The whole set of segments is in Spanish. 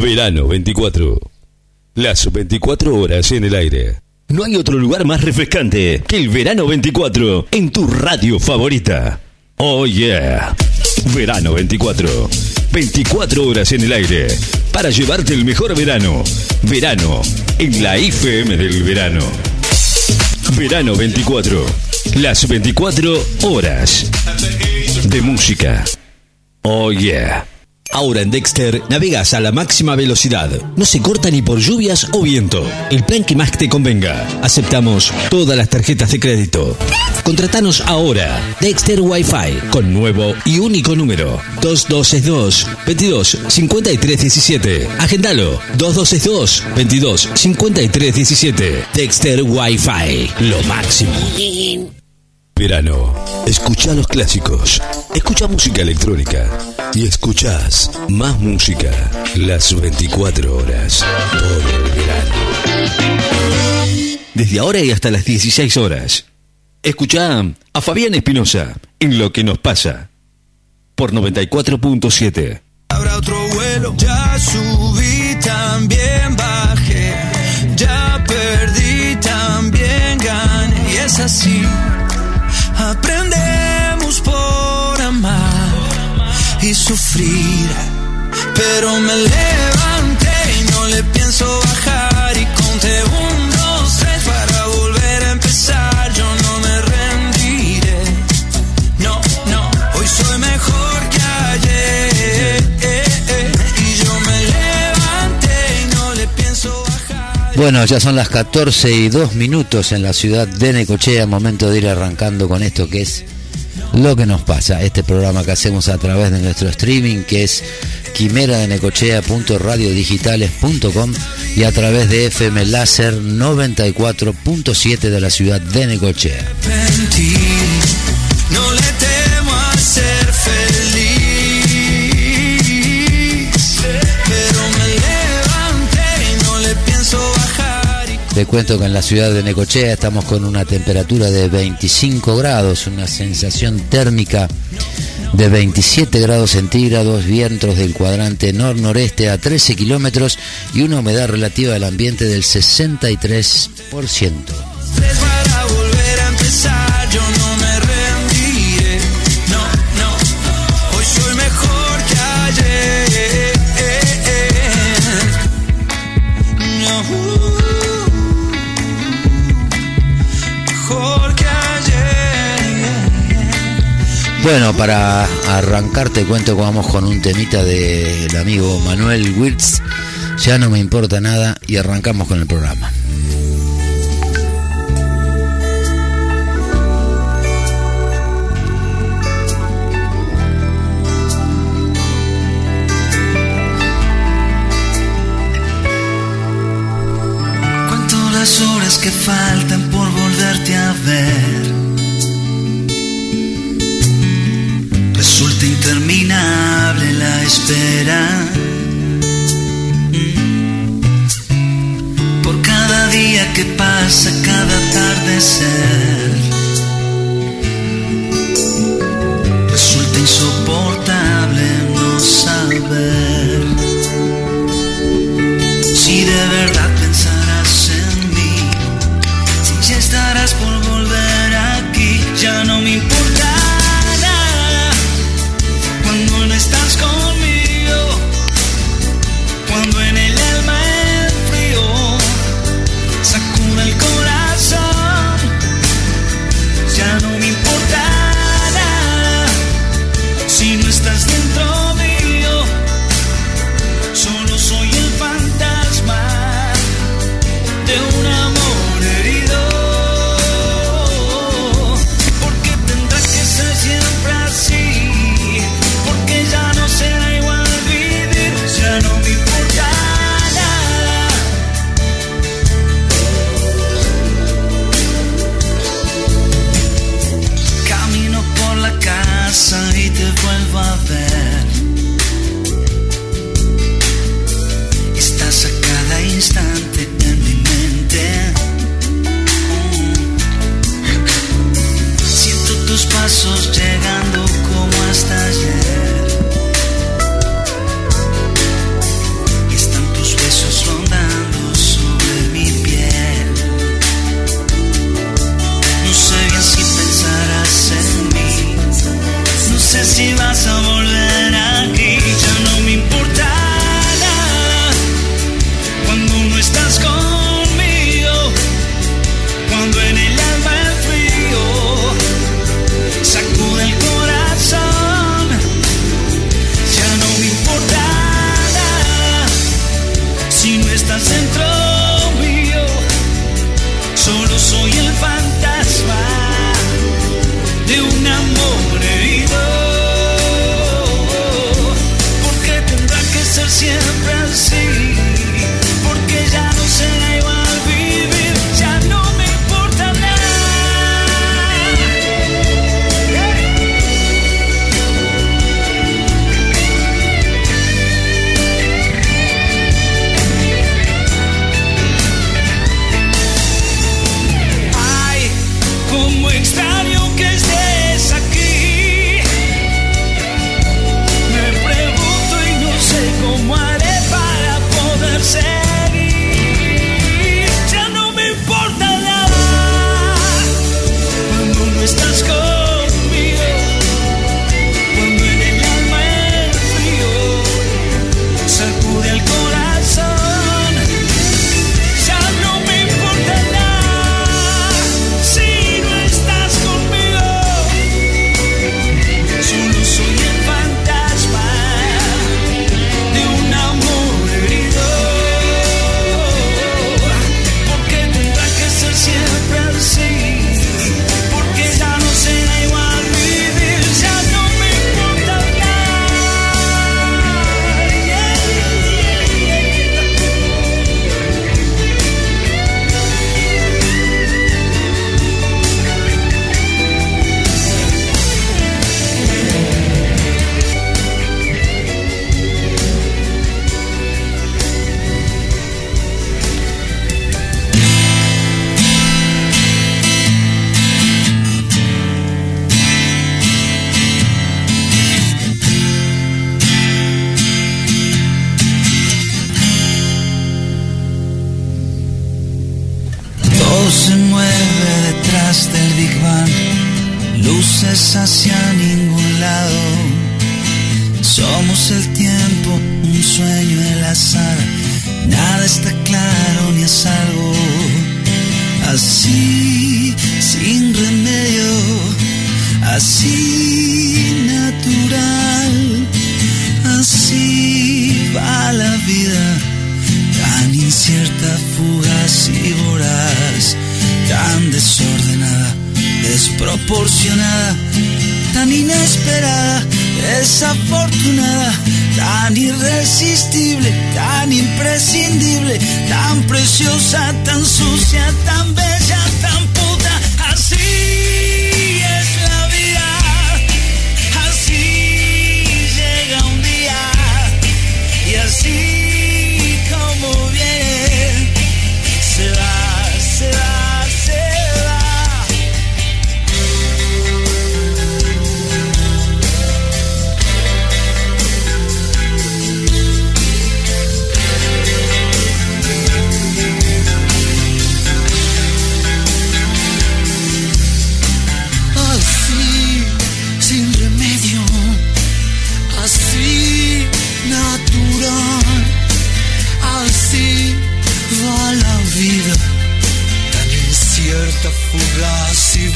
Verano 24. Las 24 horas en el aire. No hay otro lugar más refrescante que el Verano 24 en tu radio favorita. Oh yeah. Verano 24. 24 horas en el aire para llevarte el mejor verano. Verano en la IFM del verano. Verano 24. Las 24 horas de música. Oh yeah. Ahora en Dexter navegas a la máxima velocidad. No se corta ni por lluvias o viento. El plan que más te convenga. Aceptamos todas las tarjetas de crédito. Contratanos ahora. Dexter Wi-Fi con nuevo y único número. 2262 22 53 17. Agendalo. 2262 22 53 17. Dexter Wi-Fi. Lo máximo. Verano. Escucha los clásicos. Escucha música electrónica. Y escuchás más música las 24 horas. Todo el verano. Desde ahora y hasta las 16 horas. Escucha a Fabián Espinosa en Lo que nos pasa. Por 94.7. Habrá otro vuelo, ya subí, también bajé, ya perdí, también gané, y es así. Sufrir, pero me levanté y no le pienso bajar y conté un, dos, tres para volver a empezar. Yo no me rendiré, no, no, hoy soy mejor que ayer. Y yo me levanté y no le pienso bajar. Bueno, ya son las 14 y 2 minutos en la ciudad de Necochea, momento de ir arrancando con esto que es lo que nos pasa, este programa que hacemos a través de nuestro streaming que es quimeradenecochea.radiodigitales.com y a través de FM Láser 94.7 de la ciudad de Necochea. Te cuento que en la ciudad de Necochea estamos con una temperatura de 25 grados, una sensación térmica de 27 grados centígrados, vientos del cuadrante nor-noreste a 13 kilómetros y una humedad relativa del ambiente del 63%. Bueno, para arrancar te cuento que vamos con un temita del amigo Manuel Wirtz. Ya no me importa nada y arrancamos con el programa. Que faltan Por cada día que pasa, cada atardecer. Resulta insoportable no saber. luces hacia ningún lado. Somos el tiempo, un sueño, el azar. Nada está claro ni a salvo. Así, sin remedio, así natural, así va la vida, tan incierta, fugaz y voraz, tan desordenada desproporcionada, tan inesperada, desafortunada, tan irresistible, tan imprescindible, tan preciosa, tan sucia, tan bella, tan pura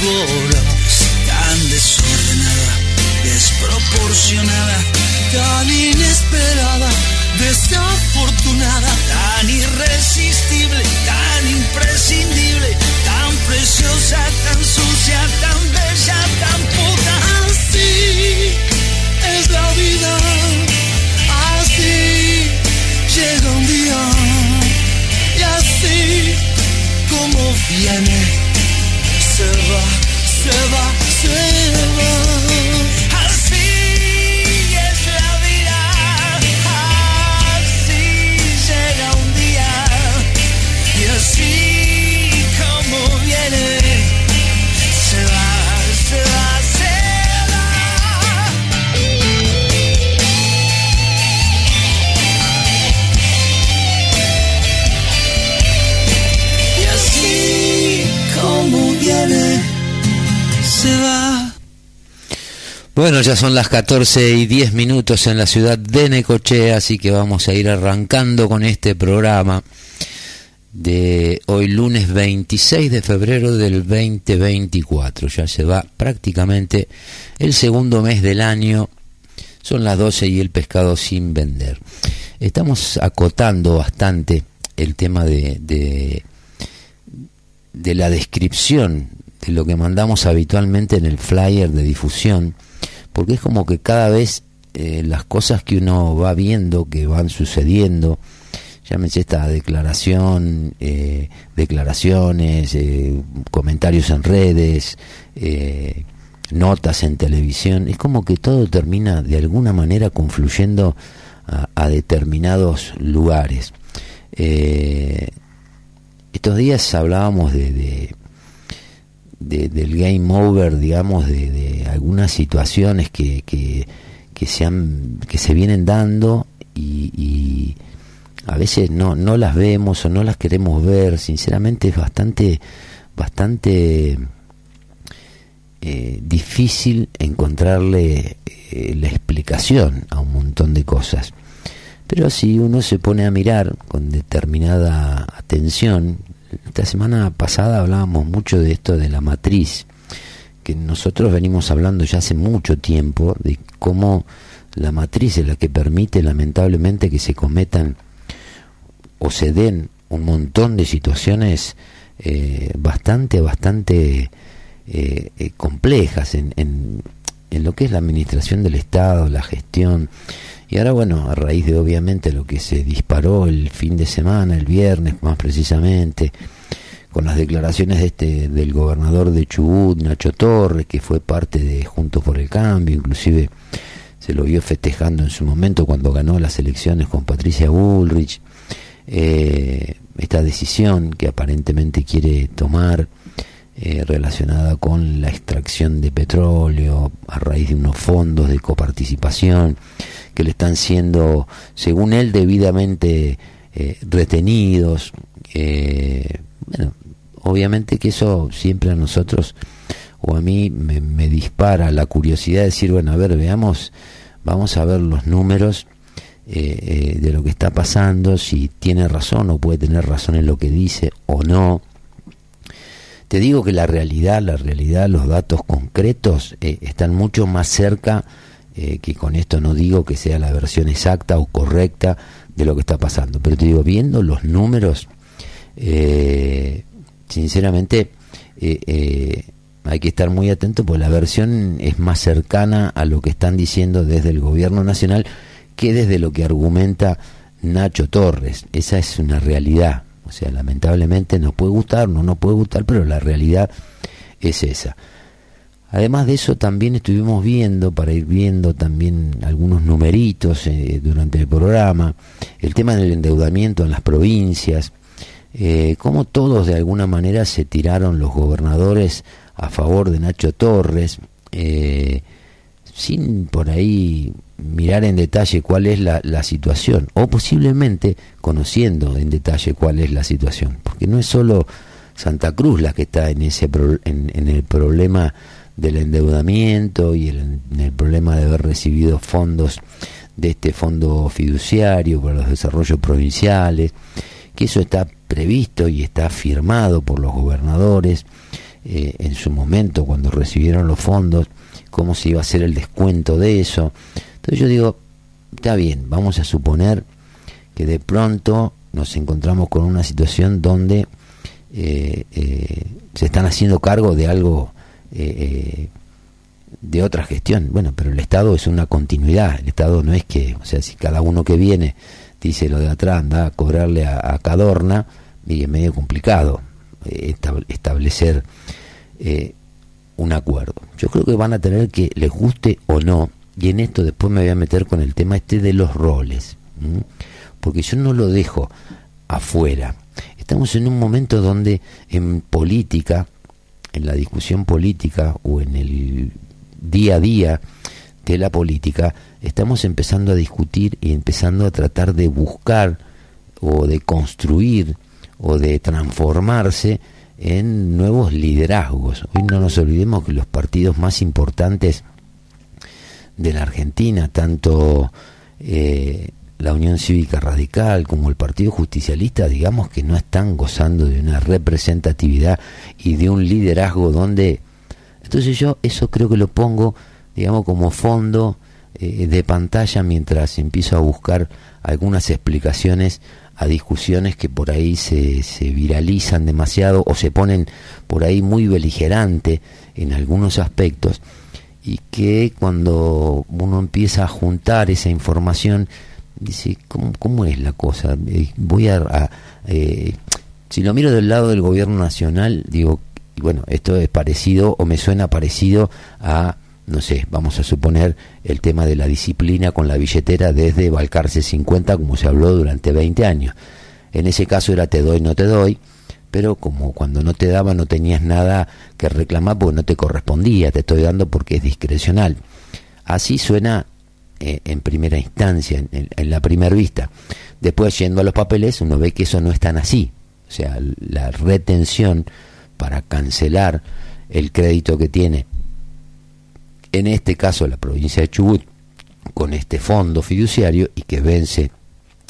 tan desordenada, desproporcionada, tan inesperada, desafortunada. Bueno, ya son las 14 y 10 minutos en la ciudad de Necochea, así que vamos a ir arrancando con este programa de hoy lunes 26 de febrero del 2024. Ya se va prácticamente el segundo mes del año, son las 12 y el pescado sin vender. Estamos acotando bastante el tema de, de, de la descripción de lo que mandamos habitualmente en el flyer de difusión porque es como que cada vez eh, las cosas que uno va viendo, que van sucediendo, llámese esta declaración, eh, declaraciones, eh, comentarios en redes, notas en televisión, es como que todo termina de alguna manera confluyendo a, determinados lugares. estos días hablábamos de del game over, digamos, de, algunas situaciones que, que, se han, que se vienen dando y, a veces no, no las vemos o no las queremos ver. Sinceramente es bastante, bastante eh, difícil encontrarle eh, la explicación a un montón de cosas. Pero si uno se pone a mirar con determinada atención, esta semana pasada hablábamos mucho de esto de la matriz, que nosotros venimos hablando ya hace mucho tiempo de cómo la matriz es la que permite lamentablemente que se cometan o se den un montón de situaciones eh, bastante, bastante eh, eh, complejas en, en, en, lo que es la administración del Estado, la gestión. Y ahora, bueno, a raíz de obviamente lo que se disparó el fin de semana, el viernes más precisamente, con las declaraciones de este del gobernador de Chubut, Nacho Torres, que fue parte de Juntos por el Cambio, inclusive se lo vio festejando en su momento cuando ganó las elecciones con Patricia Bullrich. Eh, esta decisión que aparentemente quiere tomar eh, relacionada con la extracción de petróleo a raíz de unos fondos de coparticipación que le están siendo, según él, debidamente eh, retenidos. bueno, obviamente que eso siempre a nosotros o a mí me, dispara la curiosidad de decir, bueno, a ver, veamos, vamos a ver los números eh, eh, de lo que está pasando, si tiene razón o puede tener razón en lo que dice o no. Te digo que la realidad, la realidad, los datos concretos eh, están mucho más cerca, que con esto no digo que sea la versión exacta o correcta de lo que está pasando, pero te digo, viendo los números, sinceramente, hay que estar muy atento porque la versión es más cercana a lo que están diciendo desde el gobierno nacional que desde lo que argumenta Nacho Torres. Esa es una realidad. O sea, lamentablemente nos puede gustar, no nos puede gustar, pero la realidad es esa. Además de eso, también estuvimos viendo, para ir viendo también algunos numeritos eh, durante el programa, el tema del endeudamiento en las provincias, eh, cómo todos de alguna manera se tiraron los gobernadores a favor de Nacho Torres, eh, sin por ahí mirar en detalle cuál es la, la, situación, o posiblemente conociendo en detalle cuál es la situación, porque no es solo Santa Cruz la que está en, ese en, el problema del endeudamiento y en el problema de haber recibido fondos de este fondo fiduciario para los desarrollos provinciales, que eso está previsto y está firmado por los gobernadores, eh, en su momento cuando recibieron los fondos, cómo se iba a hacer el descuento de eso. Entonces yo digo, está bien, vamos a suponer que de pronto nos encontramos con una situación donde eh, eh, se están haciendo cargo de algo de otra gestión. Bueno, pero el Estado es una continuidad. El Estado no es que, o sea, si cada uno que viene dice lo de atrás, anda a cobrarle a, Cadorna, y es medio complicado establecer eh, un acuerdo. Yo creo que van a tener que, les guste o no, y en esto después me voy a meter con el tema este de los roles, porque yo no lo dejo afuera. Estamos en un momento donde en política, en la discusión política o en el día a día de la política, estamos empezando a discutir y empezando a tratar de buscar o de construir o de transformarse en nuevos liderazgos. Hoy no nos olvidemos que los partidos más importantes de la Argentina, tanto eh, la Unión Cívica Radical como el Partido Justicialista, digamos que no están gozando de una representatividad y de un liderazgo donde... Entonces yo eso creo que lo pongo, digamos, como fondo eh, de pantalla mientras empiezo a buscar algunas explicaciones a discusiones que por ahí se, se viralizan demasiado o se ponen por ahí muy beligerante en algunos aspectos y que cuando uno empieza a juntar esa información dice cómo, cómo es la cosa eh, voy a, eh, si lo miro del lado del gobierno nacional digo bueno esto es parecido o me suena parecido a no sé, vamos a suponer el tema de la disciplina con la billetera desde Balcarce 50, como se habló durante 20 años. En ese caso era te doy, no te doy, pero como cuando no te daba no tenías nada que reclamar porque no te correspondía, te estoy dando porque es discrecional. Así suena eh, en primera instancia, en, en la primera vista. Después, yendo a los papeles, uno ve que eso no es tan así. O sea, la retención para cancelar el crédito que tiene en este caso la provincia de Chubut, con este fondo fiduciario y que vence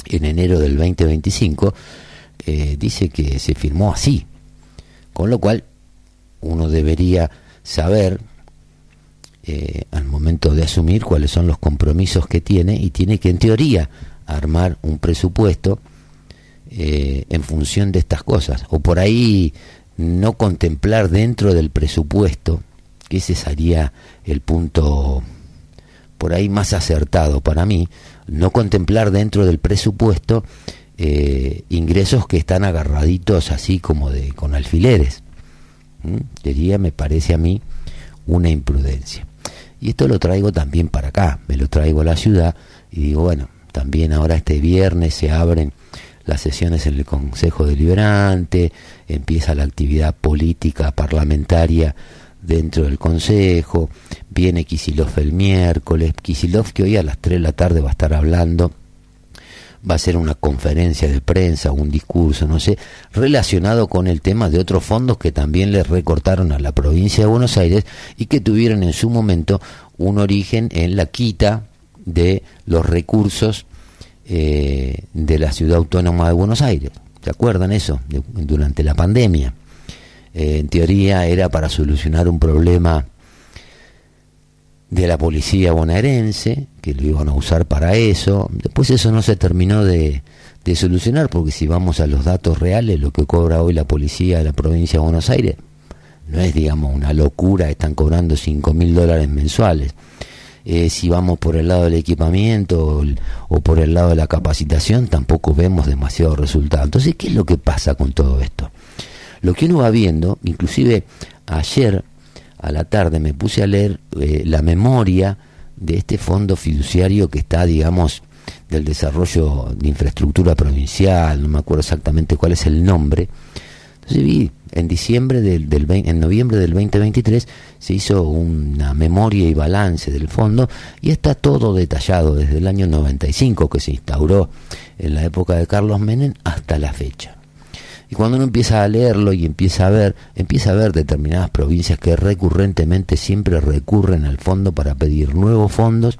en enero del 2025, eh, dice que se firmó así. Con lo cual, uno debería saber eh, al momento de asumir cuáles son los compromisos que tiene y tiene que, en teoría, armar un presupuesto eh, en función de estas cosas. O por ahí no contemplar dentro del presupuesto, que ese sería el punto por ahí más acertado para mí, no contemplar dentro del presupuesto eh, ingresos que están agarraditos así como de con alfileres. ¿Mm? Sería, me parece a mí, una imprudencia. Y esto lo traigo también para acá, me lo traigo a la ciudad y digo, bueno, también ahora este viernes se abren las sesiones en el Consejo Deliberante, empieza la actividad política parlamentaria dentro del Consejo, viene Kisilov el miércoles, Kisilov que hoy a las 3 de la tarde va a estar hablando, va a ser una conferencia de prensa, un discurso, no sé, relacionado con el tema de otros fondos que también le recortaron a la provincia de Buenos Aires y que tuvieron en su momento un origen en la quita de los recursos eh, de la ciudad autónoma de Buenos Aires. ¿Se acuerdan eso? durante la pandemia. Eh, en teoría era para solucionar un problema de la policía bonaerense, que lo iban a usar para eso. Después eso no se terminó de, de solucionar, porque si vamos a los datos reales, lo que cobra hoy la policía de la provincia de Buenos Aires no es, digamos, una locura, están cobrando 5 mil dólares mensuales. Eh, si vamos por el lado del equipamiento o, por el lado de la capacitación, tampoco vemos demasiados resultados. Entonces, ¿qué es lo que pasa con todo esto? Lo que uno va viendo, inclusive ayer a la tarde me puse a leer eh, la memoria de este fondo fiduciario que está, digamos, del desarrollo de infraestructura provincial, no me acuerdo exactamente cuál es el nombre. Entonces vi en diciembre del, en noviembre del 2023 se hizo una memoria y balance del fondo y está todo detallado desde el año 95 que se instauró en la época de Carlos Menem hasta la fecha. Cuando uno empieza a leerlo y empieza a ver, empieza a ver determinadas provincias que recurrentemente siempre recurren al fondo para pedir nuevos fondos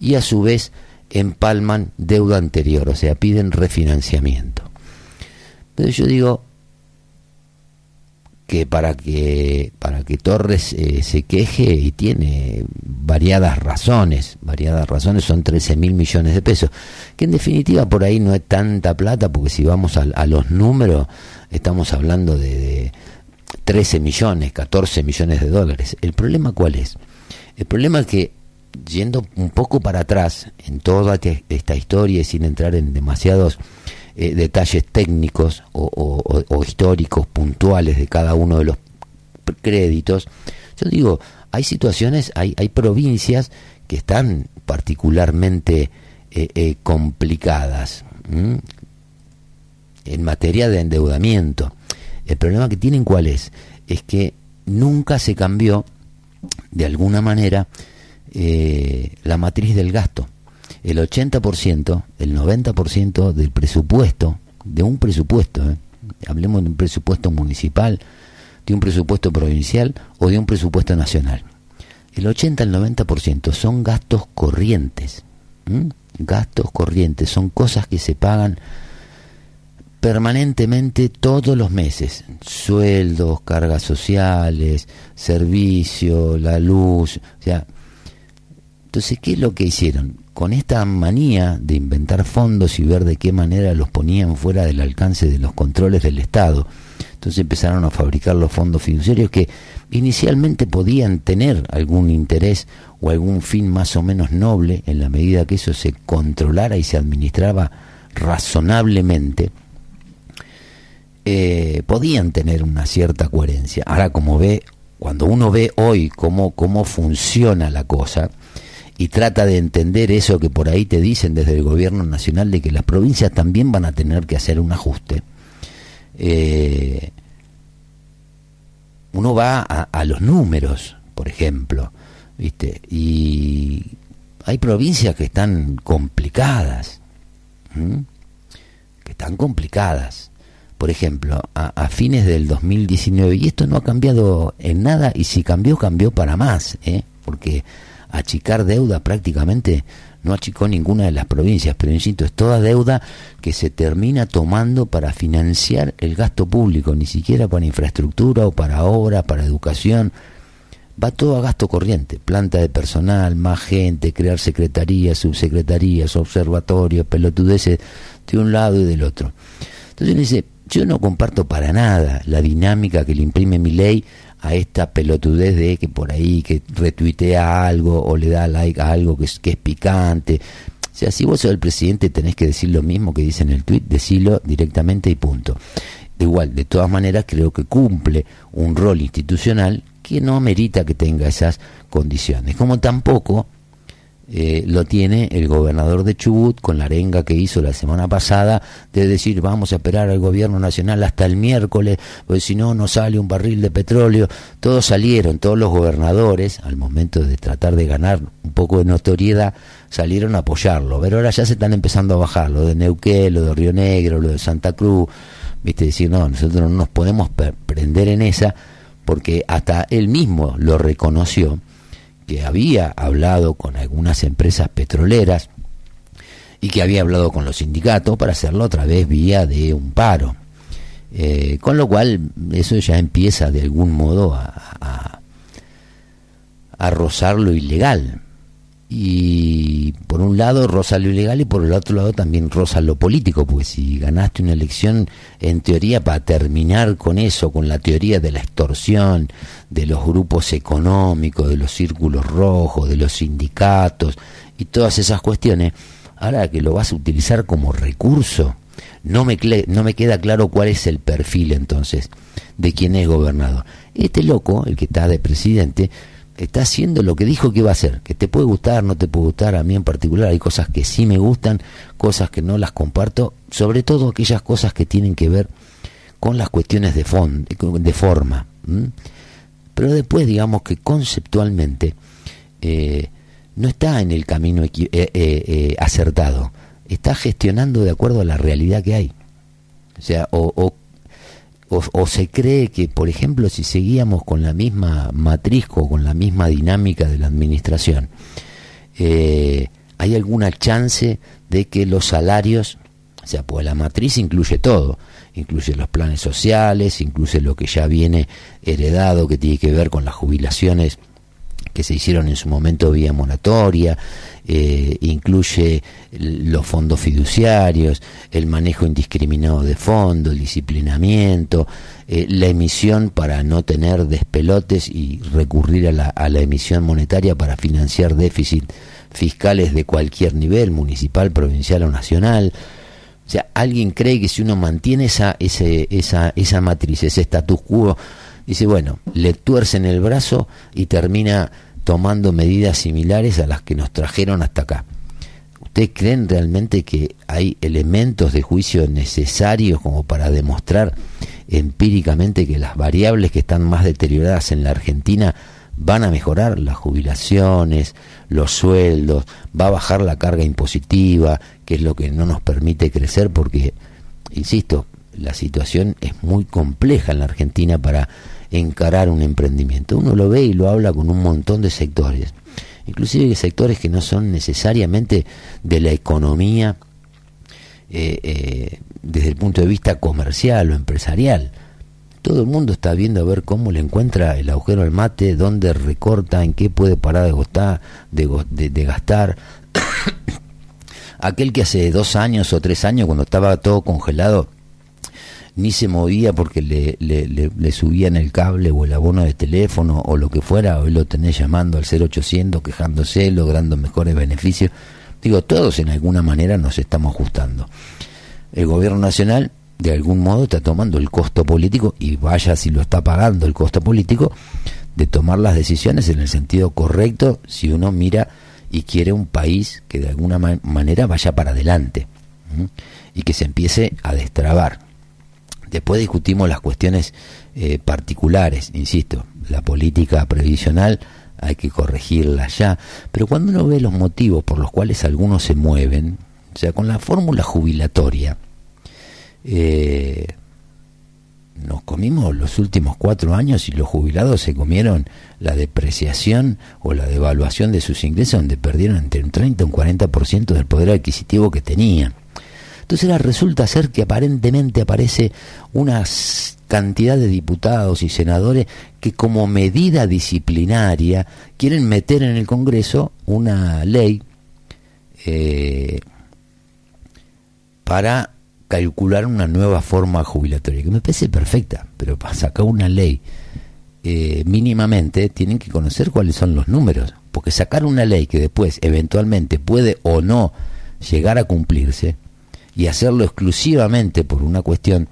y a su vez empalman deuda anterior, o sea, piden refinanciamiento. Entonces yo digo, que para que para que Torres eh, se queje y tiene variadas razones, variadas razones son 13 mil millones de pesos, que en definitiva por ahí no es tanta plata, porque si vamos a, los números estamos hablando de, de 13 millones, 14 millones de dólares. ¿El problema cuál es? El problema es que yendo un poco para atrás en toda esta historia y sin entrar en demasiados eh, detalles técnicos o, históricos puntuales de cada uno de los créditos. Yo digo, hay situaciones, hay, hay provincias que están particularmente eh, eh, complicadas en materia de endeudamiento. El problema que tienen cuál es? Es que nunca se cambió de alguna manera la matriz del gasto el 80%, el 90% del presupuesto, de un presupuesto, ¿eh? hablemos de un presupuesto municipal, de un presupuesto provincial o de un presupuesto nacional. El 80 al 90% son gastos corrientes. Gastos corrientes, son cosas que se pagan permanentemente todos los meses. Sueldos, cargas sociales, servicio, la luz. O sea, entonces, ¿qué es lo que hicieron? con esta manía de inventar fondos y ver de qué manera los ponían fuera del alcance de los controles del Estado. Entonces empezaron a fabricar los fondos fiduciarios que inicialmente podían tener algún interés o algún fin más o menos noble en la medida que eso se controlara y se administraba razonablemente, eh, podían tener una cierta coherencia. Ahora, como ve, cuando uno ve hoy cómo, cómo funciona la cosa, y trata de entender eso que por ahí te dicen desde el gobierno nacional de que las provincias también van a tener que hacer un ajuste. Eh, uno va a, los números, por ejemplo, ¿viste? Y hay provincias que están complicadas, que están complicadas. Por ejemplo, a, a, fines del 2019, y esto no ha cambiado en nada, y si cambió, cambió para más, ¿eh? porque achicar deuda prácticamente no achicó ninguna de las provincias, pero insisto, es toda deuda que se termina tomando para financiar el gasto público, ni siquiera para infraestructura o para obra, para educación. Va todo a gasto corriente, planta de personal, más gente, crear secretarías, subsecretarías, observatorios, pelotudeces de un lado y del otro. Entonces yo no comparto para nada la dinámica que le imprime mi ley a esta pelotudez de que por ahí que retuitea algo o le da like a algo que es, que es picante. O sea, si vos sos el presidente tenés que decir lo mismo que dice en el tuit, decirlo directamente y punto. Igual, de todas maneras creo que cumple un rol institucional que no amerita que tenga esas condiciones. Como tampoco eh, lo tiene el gobernador de Chubut con la arenga que hizo la semana pasada de decir vamos a esperar al gobierno nacional hasta el miércoles, porque si no, no sale un barril de petróleo. Todos salieron, todos los gobernadores, al momento de tratar de ganar un poco de notoriedad, salieron a apoyarlo. Pero ahora ya se están empezando a bajar, lo de Neuquén, lo de Río Negro, lo de Santa Cruz. Viste, decir, no, nosotros no nos podemos prender en esa, porque hasta él mismo lo reconoció que había hablado con algunas empresas petroleras y que había hablado con los sindicatos para hacerlo otra vez vía de un paro. Eh, con lo cual eso ya empieza de algún modo a, a, a rozar lo ilegal y por un lado rosa lo ilegal y por el otro lado también rosa lo político, pues si ganaste una elección en teoría para terminar con eso, con la teoría de la extorsión, de los grupos económicos, de los círculos rojos, de los sindicatos y todas esas cuestiones, ahora que lo vas a utilizar como recurso, no me, no me queda claro cuál es el perfil entonces de quien es gobernador. Este loco, el que está de presidente, está haciendo lo que dijo que iba a hacer, que te puede gustar, no te puede gustar, a mí en particular hay cosas que sí me gustan, cosas que no las comparto, sobre todo aquellas cosas que tienen que ver con las cuestiones de, de forma. Pero después digamos que conceptualmente eh, no está en el camino eh, eh, acertado, está gestionando de acuerdo a la realidad que hay. O sea, o, o o, se cree que, por ejemplo, si seguíamos con la misma matriz o con la misma dinámica de la administración, eh, hay alguna chance de que los salarios, o sea, pues la matriz incluye todo, incluye los planes sociales, incluye lo que ya viene heredado, que tiene que ver con las jubilaciones que se hicieron en su momento vía moratoria, eh, incluye los fondos fiduciarios, el manejo indiscriminado de fondos, el disciplinamiento, eh, la emisión para no tener despelotes y recurrir a la, a la emisión monetaria para financiar déficit fiscales de cualquier nivel, municipal, provincial o nacional. O sea, alguien cree que si uno mantiene esa, ese, esa, esa matriz, ese status quo, dice, bueno, le tuercen el brazo y termina tomando medidas similares a las que nos trajeron hasta acá. ¿Ustedes creen realmente que hay elementos de juicio necesarios como para demostrar empíricamente que las variables que están más deterioradas en la Argentina van a mejorar las jubilaciones, los sueldos, va a bajar la carga impositiva, que es lo que no nos permite crecer porque, insisto, la situación es muy compleja en la Argentina para encarar un emprendimiento. Uno lo ve y lo habla con un montón de sectores, inclusive sectores que no son necesariamente de la economía eh, eh, desde el punto de vista comercial o empresarial. Todo el mundo está viendo a ver cómo le encuentra el agujero al mate, dónde recorta, en qué puede parar de, gastar, de gastar. Aquel que hace dos años o tres años, cuando estaba todo congelado, ni se movía porque le, le, le, subían el cable o el abono de teléfono o lo que fuera, hoy lo tenés llamando al 0800, quejándose, logrando mejores beneficios. Digo, todos en alguna manera nos estamos ajustando. El gobierno nacional, de algún modo, está tomando el costo político, y vaya si lo está pagando el costo político, de tomar las decisiones en el sentido correcto si uno mira y quiere un país que de alguna manera vaya para adelante y que se empiece a destrabar Después discutimos las cuestiones eh, particulares, insisto, la política previsional hay que corregirla ya, pero cuando uno ve los motivos por los cuales algunos se mueven, o sea, con la fórmula jubilatoria, eh, nos comimos los últimos cuatro años y los jubilados se comieron la depreciación o la devaluación de sus ingresos, donde perdieron entre un 30 y un 40% del poder adquisitivo que tenían. Entonces resulta ser que aparentemente aparece una cantidad de diputados y senadores que como medida disciplinaria quieren meter en el Congreso una ley eh, para calcular una nueva forma jubilatoria, que me parece perfecta, pero para sacar una ley eh, mínimamente tienen que conocer cuáles son los números, porque sacar una ley que después eventualmente puede o no llegar a cumplirse y hacerlo exclusivamente por una cuestión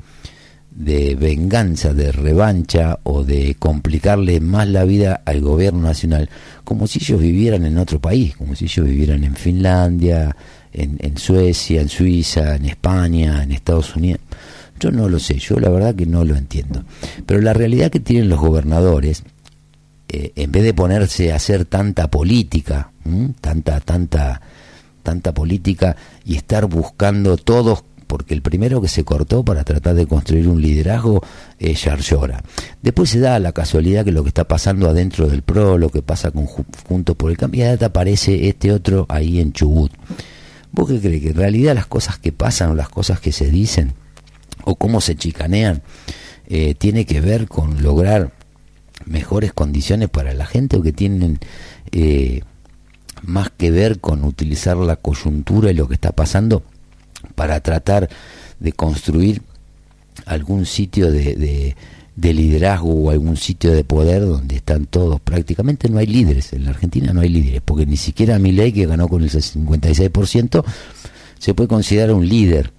de venganza, de revancha o de complicarle más la vida al gobierno nacional, como si ellos vivieran en otro país, como si ellos vivieran en Finlandia, en, Suecia, en Suiza, en España, en Estados Unidos. Yo no lo sé, yo la verdad que no lo entiendo. Pero la realidad que tienen los gobernadores, eh, en vez de ponerse a hacer tanta política, tanta, tanta, tanta política y estar buscando todos, porque el primero que se cortó para tratar de construir un liderazgo es Yarlora. Después se da la casualidad que lo que está pasando adentro del PRO, lo que pasa con Juntos por el Cambio, y aparece este otro ahí en Chubut. ¿Vos qué crees? Que en realidad las cosas que pasan o las cosas que se dicen o cómo se chicanean eh, tiene que ver con lograr mejores condiciones para la gente o que tienen eh, más que ver con utilizar la coyuntura y lo que está pasando para tratar de construir algún sitio de de liderazgo o algún sitio de poder donde están todos. Prácticamente no hay líderes. En la Argentina no hay líderes, porque ni siquiera ley que ganó con el 56%, se puede considerar un líder,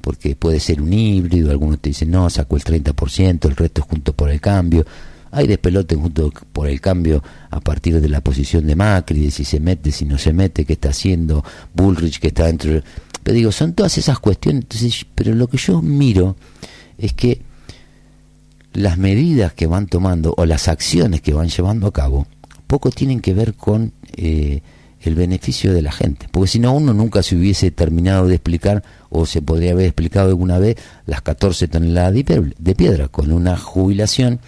porque puede ser un híbrido. Algunos te dicen, no, sacó el 30%, el resto es junto por el cambio. Hay despelote junto por el cambio a partir de la posición de Macri, de si se mete, si no se mete, qué está haciendo, Bullrich que está dentro. Pero digo, son todas esas cuestiones. Entonces, pero lo que yo miro es que las medidas que van tomando o las acciones que van llevando a cabo poco tienen que ver con eh, el beneficio de la gente, porque si no uno nunca se hubiese terminado de explicar o se podría haber explicado alguna vez las 14 toneladas de piedra con una jubilación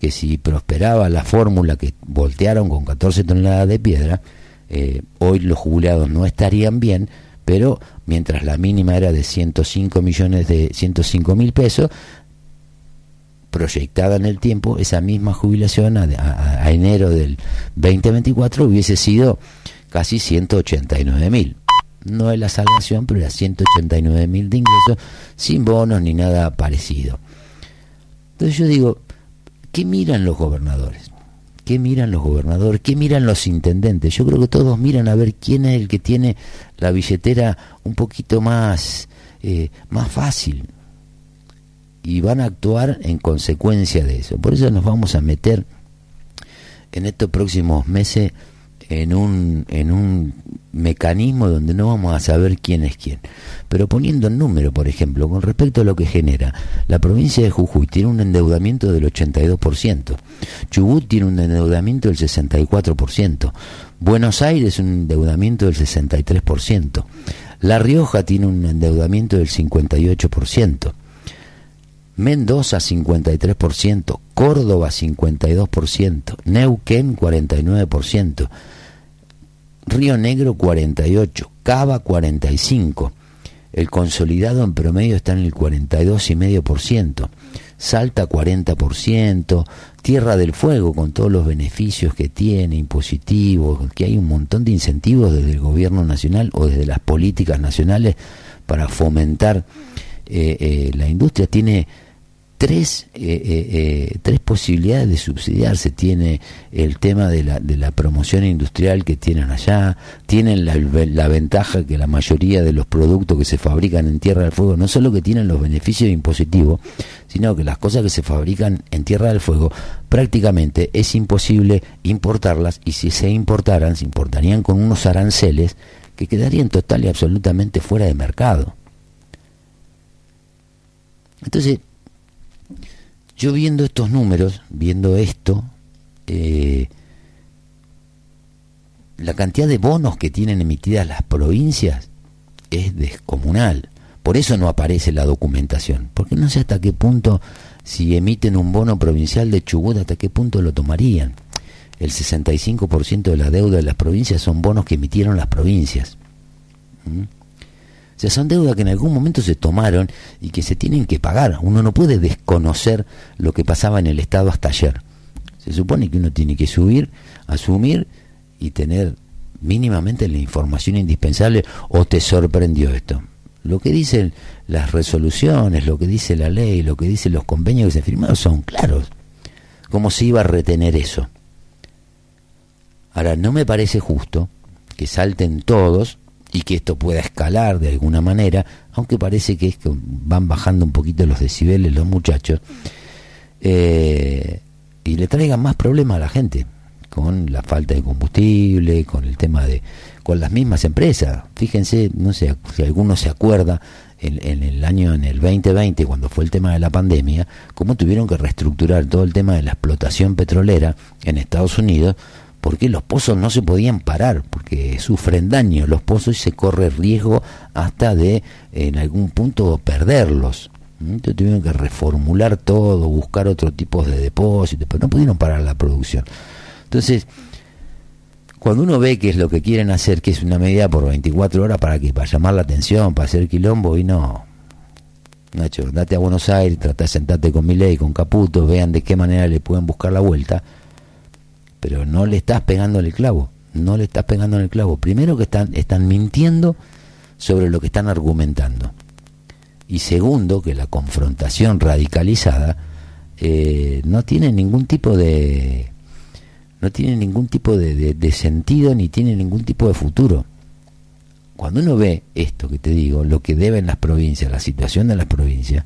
que si prosperaba la fórmula que voltearon con 14 toneladas de piedra, eh, hoy los jubilados no estarían bien, pero mientras la mínima era de 105 millones de 105 mil pesos, proyectada en el tiempo, esa misma jubilación a, enero del 2024 hubiese sido casi 189 mil. No es la salvación, pero era 189 mil de ingresos sin bonos ni nada parecido. Entonces yo digo, ¿qué miran los gobernadores? ¿Qué miran los gobernadores? ¿Qué miran los intendentes? Yo creo que todos miran a ver quién es el que tiene la billetera un poquito más, eh, más fácil, y van a actuar en consecuencia de eso. Por eso nos vamos a meter en estos próximos meses en un, en un mecanismo donde no vamos a saber quién es quién. Pero poniendo el número, por ejemplo, con respecto a lo que genera, la provincia de Jujuy tiene un endeudamiento del 82%, Chubut tiene un endeudamiento del 64%, Buenos Aires un endeudamiento del 63%, La Rioja tiene un endeudamiento del 58%, Mendoza 53%, Córdoba 52%, Neuquén 49%, Río Negro 48%, Cava 45%, el consolidado en promedio está en el 42,5%, Salta 40%, Tierra del Fuego con todos los beneficios que tiene, impositivos, que hay un montón de incentivos desde el gobierno nacional o desde las políticas nacionales para fomentar eh, eh, la industria, tiene tres, eh, eh, eh, tres posibilidades de subsidiarse. Tiene el tema de la, de la promoción industrial que tienen allá, tienen la, la, ventaja que la mayoría de los productos que se fabrican en Tierra del Fuego no solo que tienen los beneficios impositivos, sino que las cosas que se fabrican en Tierra del Fuego prácticamente es imposible importarlas y si se importaran, se importarían con unos aranceles que quedarían total y absolutamente fuera de mercado. Entonces, yo viendo estos números, viendo esto, eh, la cantidad de bonos que tienen emitidas las provincias es descomunal. Por eso no aparece la documentación, porque no sé hasta qué punto si emiten un bono provincial de Chubut, ¿hasta qué punto lo tomarían? El 65% de la deuda de las provincias son bonos que emitieron las provincias. ¿Mm? O sea, son deudas que en algún momento se tomaron y que se tienen que pagar. Uno no puede desconocer lo que pasaba en el Estado hasta ayer. Se supone que uno tiene que subir, asumir y tener mínimamente la información indispensable o te sorprendió esto. Lo que dicen las resoluciones, lo que dice la ley, lo que dicen los convenios que se firmaron son claros. ¿Cómo se iba a retener eso? Ahora, no me parece justo que salten todos y que esto pueda escalar de alguna manera, aunque parece que es que van bajando un poquito los decibeles los muchachos, eh, y le traigan más problemas a la gente, con la falta de combustible, con el tema de, con las mismas empresas. Fíjense, no sé si alguno se acuerda, en, en, el año, en el 2020, cuando fue el tema de la pandemia, cómo tuvieron que reestructurar todo el tema de la explotación petrolera en Estados Unidos porque los pozos no se podían parar, porque sufren daño los pozos y se corre riesgo hasta de en algún punto perderlos. Entonces tuvieron que reformular todo, buscar otro tipo de depósitos, pero no pudieron parar la producción. Entonces, cuando uno ve que es lo que quieren hacer, que es una medida por 24 horas para que para llamar la atención, para hacer quilombo, y no. Nacho, date a Buenos Aires, trata de sentarte con Milei, con Caputo, vean de qué manera le pueden buscar la vuelta pero no le estás pegando el clavo, no le estás pegando en el clavo. Primero que están, están mintiendo sobre lo que están argumentando. Y segundo, que la confrontación radicalizada eh, no tiene ningún tipo de no tiene ningún tipo de, de, sentido ni tiene ningún tipo de futuro. Cuando uno ve esto que te digo, lo que deben las provincias, la situación de las provincias,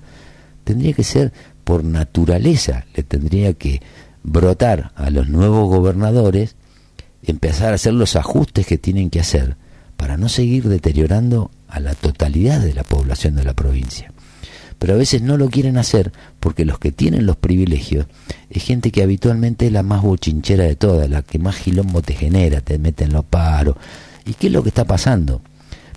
tendría que ser por naturaleza, le tendría que brotar a los nuevos gobernadores, empezar a hacer los ajustes que tienen que hacer para no seguir deteriorando a la totalidad de la población de la provincia. Pero a veces no lo quieren hacer porque los que tienen los privilegios es gente que habitualmente es la más bochinchera de todas, la que más gilombo te genera, te meten los paros. ¿Y qué es lo que está pasando?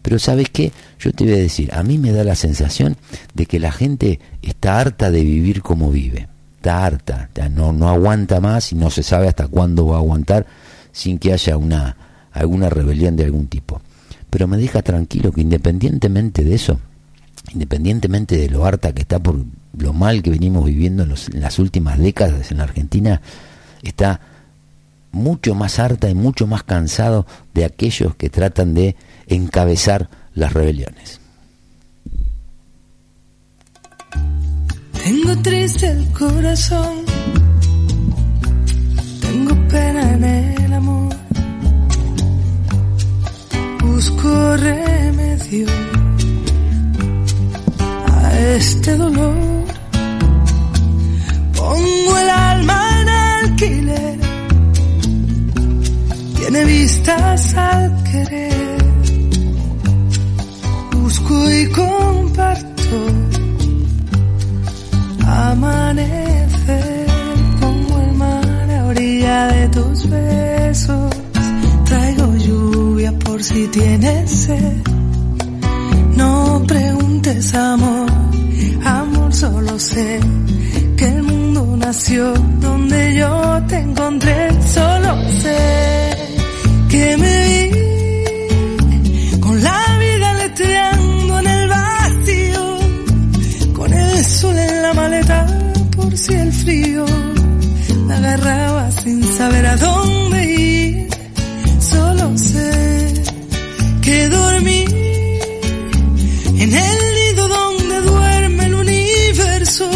Pero sabes qué, yo te voy a decir, a mí me da la sensación de que la gente está harta de vivir como vive harta, no, no aguanta más y no se sabe hasta cuándo va a aguantar sin que haya una, alguna rebelión de algún tipo. Pero me deja tranquilo que independientemente de eso, independientemente de lo harta que está por lo mal que venimos viviendo en, en las últimas décadas en la Argentina, está mucho más harta y mucho más cansado de aquellos que tratan de encabezar las rebeliones. Tengo triste el corazón, tengo pena en el amor. Busco remedio a este dolor. Pongo el alma en alquiler, tiene vistas al querer. Busco y comparto amanecer, pongo el mar a orilla de tus besos, traigo lluvia por si tienes sed. No preguntes amor, amor solo sé que el mundo nació donde yo te encontré, solo sé que me vi por si el frío me agarraba sin saber a dónde ir. Solo sé que dormí en el nido donde duerme el universo,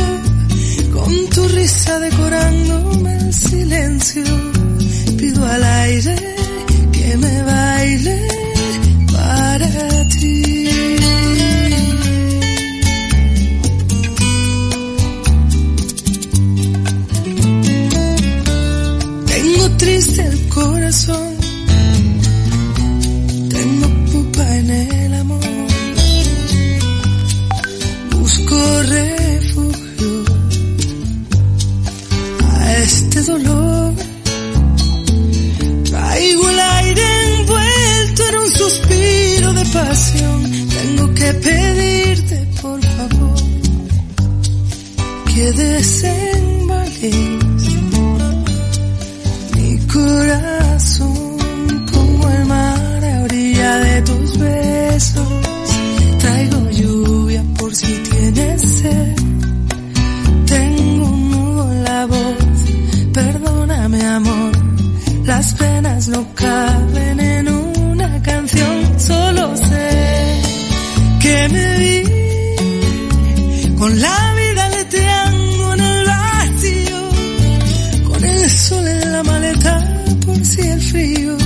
con tu risa decorándome el silencio. Pido al aire que me baile Tengo pupa en el amor. Busco refugio a este dolor. Traigo el aire envuelto en un suspiro de pasión. Tengo que pedirte, por favor, que desenvale penas no caben en una canción. Solo sé que me vi con la vida leteando en el vacío, con el sol en la maleta por si el frío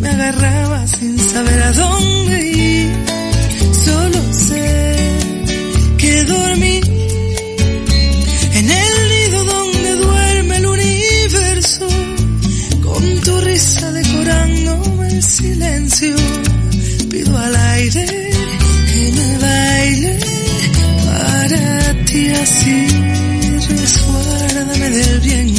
me agarraba sin saber a dónde silencio. Pido al aire que me baile para ti así. Resuérdame del bien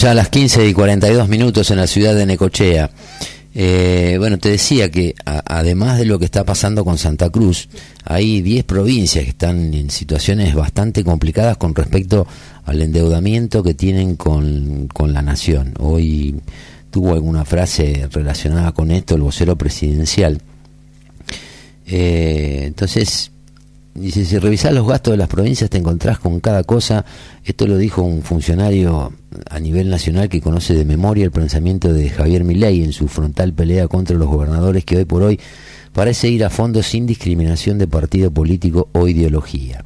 ya a las 15 y 42 minutos en la ciudad de Necochea. Eh, bueno, te decía que además de lo que está pasando con Santa Cruz, hay 10 provincias que están en situaciones bastante complicadas con respecto al endeudamiento que tienen con, con la nación. Hoy tuvo alguna frase relacionada con esto el vocero presidencial. Eh, entonces, dice, si revisás los gastos de las provincias te encontrás con cada cosa. Esto lo dijo un funcionario a nivel nacional que conoce de memoria el pensamiento de Javier Milei en su frontal pelea contra los gobernadores que hoy por hoy parece ir a fondo sin discriminación de partido político o ideología.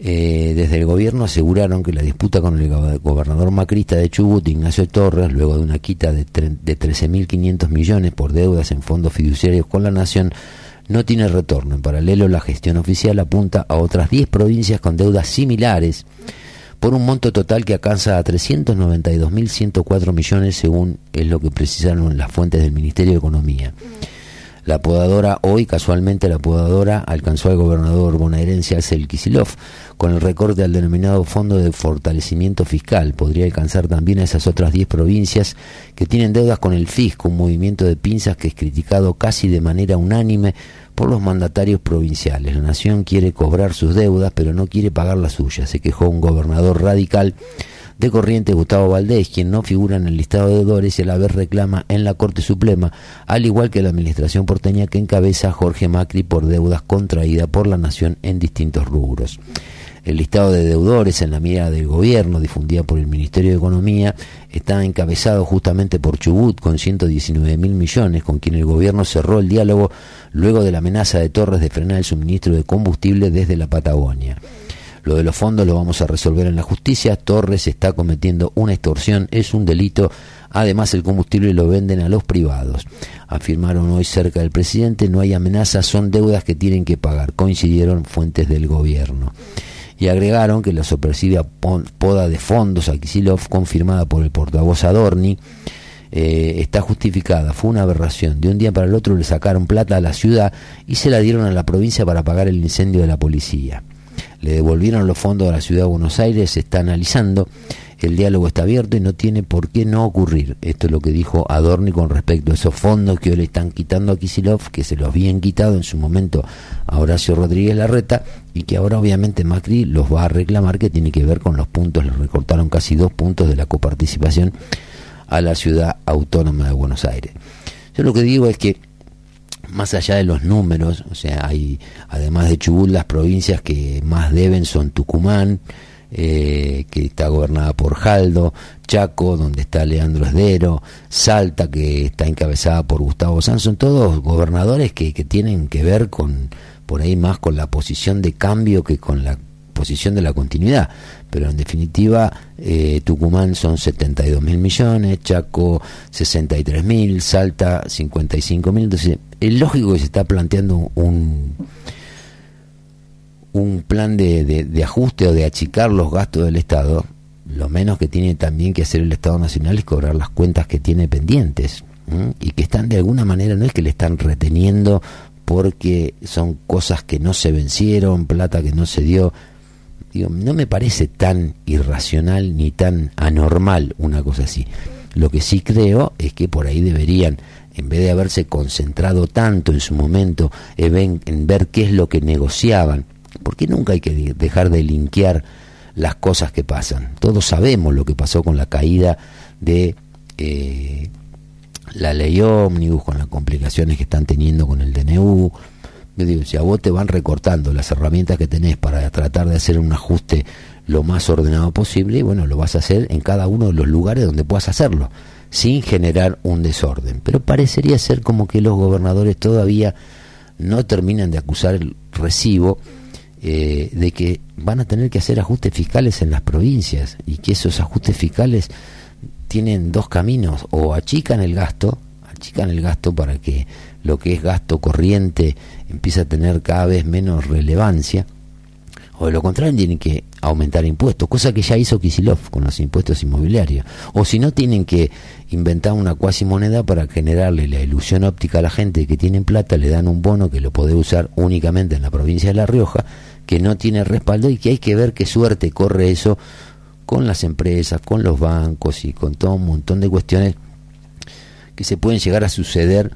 Eh, desde el gobierno aseguraron que la disputa con el gobernador macrista de Chubut, Ignacio Torres, luego de una quita de, de 13.500 millones por deudas en fondos fiduciarios con la nación, no tiene retorno. En paralelo, la gestión oficial apunta a otras 10 provincias con deudas similares por un monto total que alcanza a 392.104 millones según es lo que precisaron las fuentes del Ministerio de Economía. La podadora, hoy casualmente la podadora alcanzó al gobernador bonaerense Axel Kisilov con el recorte al denominado Fondo de Fortalecimiento Fiscal. Podría alcanzar también a esas otras 10 provincias que tienen deudas con el fisco, un movimiento de pinzas que es criticado casi de manera unánime por los mandatarios provinciales. La nación quiere cobrar sus deudas, pero no quiere pagar las suyas. Se quejó un gobernador radical de corriente Gustavo Valdés, quien no figura en el listado de deudores y a la vez reclama en la Corte Suprema, al igual que la administración porteña que encabeza Jorge Macri por deudas contraídas por la nación en distintos rubros. El listado de deudores en la mirada del gobierno, difundida por el Ministerio de Economía, está encabezado justamente por Chubut con 119 mil millones, con quien el gobierno cerró el diálogo luego de la amenaza de Torres de frenar el suministro de combustible desde la Patagonia. Lo de los fondos lo vamos a resolver en la justicia. Torres está cometiendo una extorsión, es un delito. Además, el combustible lo venden a los privados. Afirmaron hoy cerca del presidente, no hay amenazas, son deudas que tienen que pagar. Coincidieron fuentes del gobierno. Y agregaron que la sorpresiva poda de fondos a Kisilov, confirmada por el portavoz Adorni, eh, está justificada, fue una aberración. De un día para el otro le sacaron plata a la ciudad y se la dieron a la provincia para pagar el incendio de la policía. Le devolvieron los fondos a la ciudad de Buenos Aires, se está analizando, el diálogo está abierto y no tiene por qué no ocurrir. Esto es lo que dijo Adorni con respecto a esos fondos que hoy le están quitando a Kisilov, que se los habían quitado en su momento a Horacio Rodríguez Larreta y que ahora obviamente Macri los va a reclamar que tiene que ver con los puntos, le recortaron casi dos puntos de la coparticipación a la ciudad autónoma de Buenos Aires. Yo lo que digo es que más allá de los números, o sea, hay además de Chubut las provincias que más deben son Tucumán, eh, que está gobernada por Jaldo, Chaco, donde está Leandro Esdero, Salta, que está encabezada por Gustavo Sanz, son todos gobernadores que, que tienen que ver con, por ahí más con la posición de cambio que con la posición de la continuidad. Pero en definitiva eh, Tucumán son 72 mil millones, Chaco 63 mil, Salta 55 mil, entonces es lógico que se está planteando un un plan de, de, ajuste o de achicar los gastos del Estado, lo menos que tiene también que hacer el Estado Nacional es cobrar las cuentas que tiene pendientes y que están de alguna manera, no es que le están reteniendo porque son cosas que no se vencieron, plata que no se dio, no me parece tan irracional ni tan anormal una cosa así. Lo que sí creo es que por ahí deberían, en vez de haberse concentrado tanto en su momento en, ver qué es lo que negociaban, porque nunca hay que dejar de linkear las cosas que pasan. Todos sabemos lo que pasó con la caída de eh, la ley ómnibus, con las complicaciones que están teniendo con el DNU, digo, si a vos te van recortando las herramientas que tenés para tratar de hacer un ajuste lo más ordenado posible, bueno, lo vas a hacer en cada uno de los lugares donde puedas hacerlo, sin generar un desorden. Pero parecería ser como que los gobernadores todavía no terminan de acusar el recibo eh, de que van a tener que hacer ajustes fiscales en las provincias y que esos ajustes fiscales tienen dos caminos, o achican el gasto, achican el gasto para que lo que es gasto corriente empieza a tener cada vez menos relevancia, o de lo contrario tienen que aumentar impuestos, cosa que ya hizo Kisilov con los impuestos inmobiliarios, o si no tienen que inventar una cuasi moneda para generarle la ilusión óptica a la gente que tiene plata, le dan un bono que lo puede usar únicamente en la provincia de La Rioja, que no tiene respaldo y que hay que ver qué suerte corre eso con las empresas, con los bancos y con todo un montón de cuestiones que se pueden llegar a suceder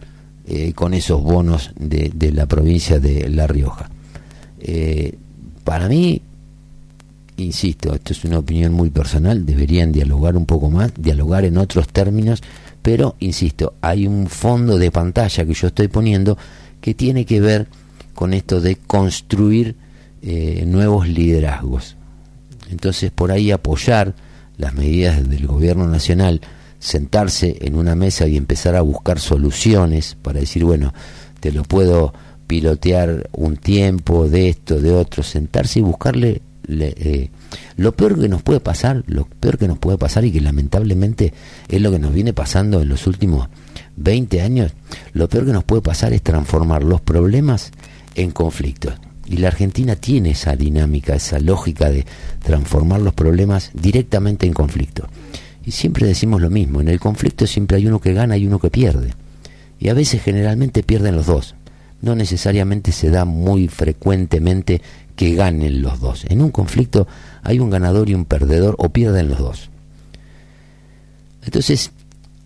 eh, con esos bonos de, de, la provincia de La Rioja. Eh, para mí, insisto, esto es una opinión muy personal, deberían dialogar un poco más, dialogar en otros términos, pero, insisto, hay un fondo de pantalla que yo estoy poniendo que tiene que ver con esto de construir eh, nuevos liderazgos. Entonces, por ahí apoyar las medidas del gobierno nacional, sentarse en una mesa y empezar a buscar soluciones para decir, bueno, te lo puedo pilotear un tiempo de esto, de otro, sentarse y buscarle eh, lo peor que nos puede pasar, lo peor que nos puede pasar y que lamentablemente es lo que nos viene pasando en los últimos 20 años, lo peor que nos puede pasar es transformar los problemas en conflictos. Y la Argentina tiene esa dinámica, esa lógica de transformar los problemas directamente en conflicto. Y siempre decimos lo mismo, en el conflicto siempre hay uno que gana y uno que pierde. Y a veces generalmente pierden los dos. No necesariamente se da muy frecuentemente que ganen los dos. En un conflicto hay un ganador y un perdedor o pierden los dos. Entonces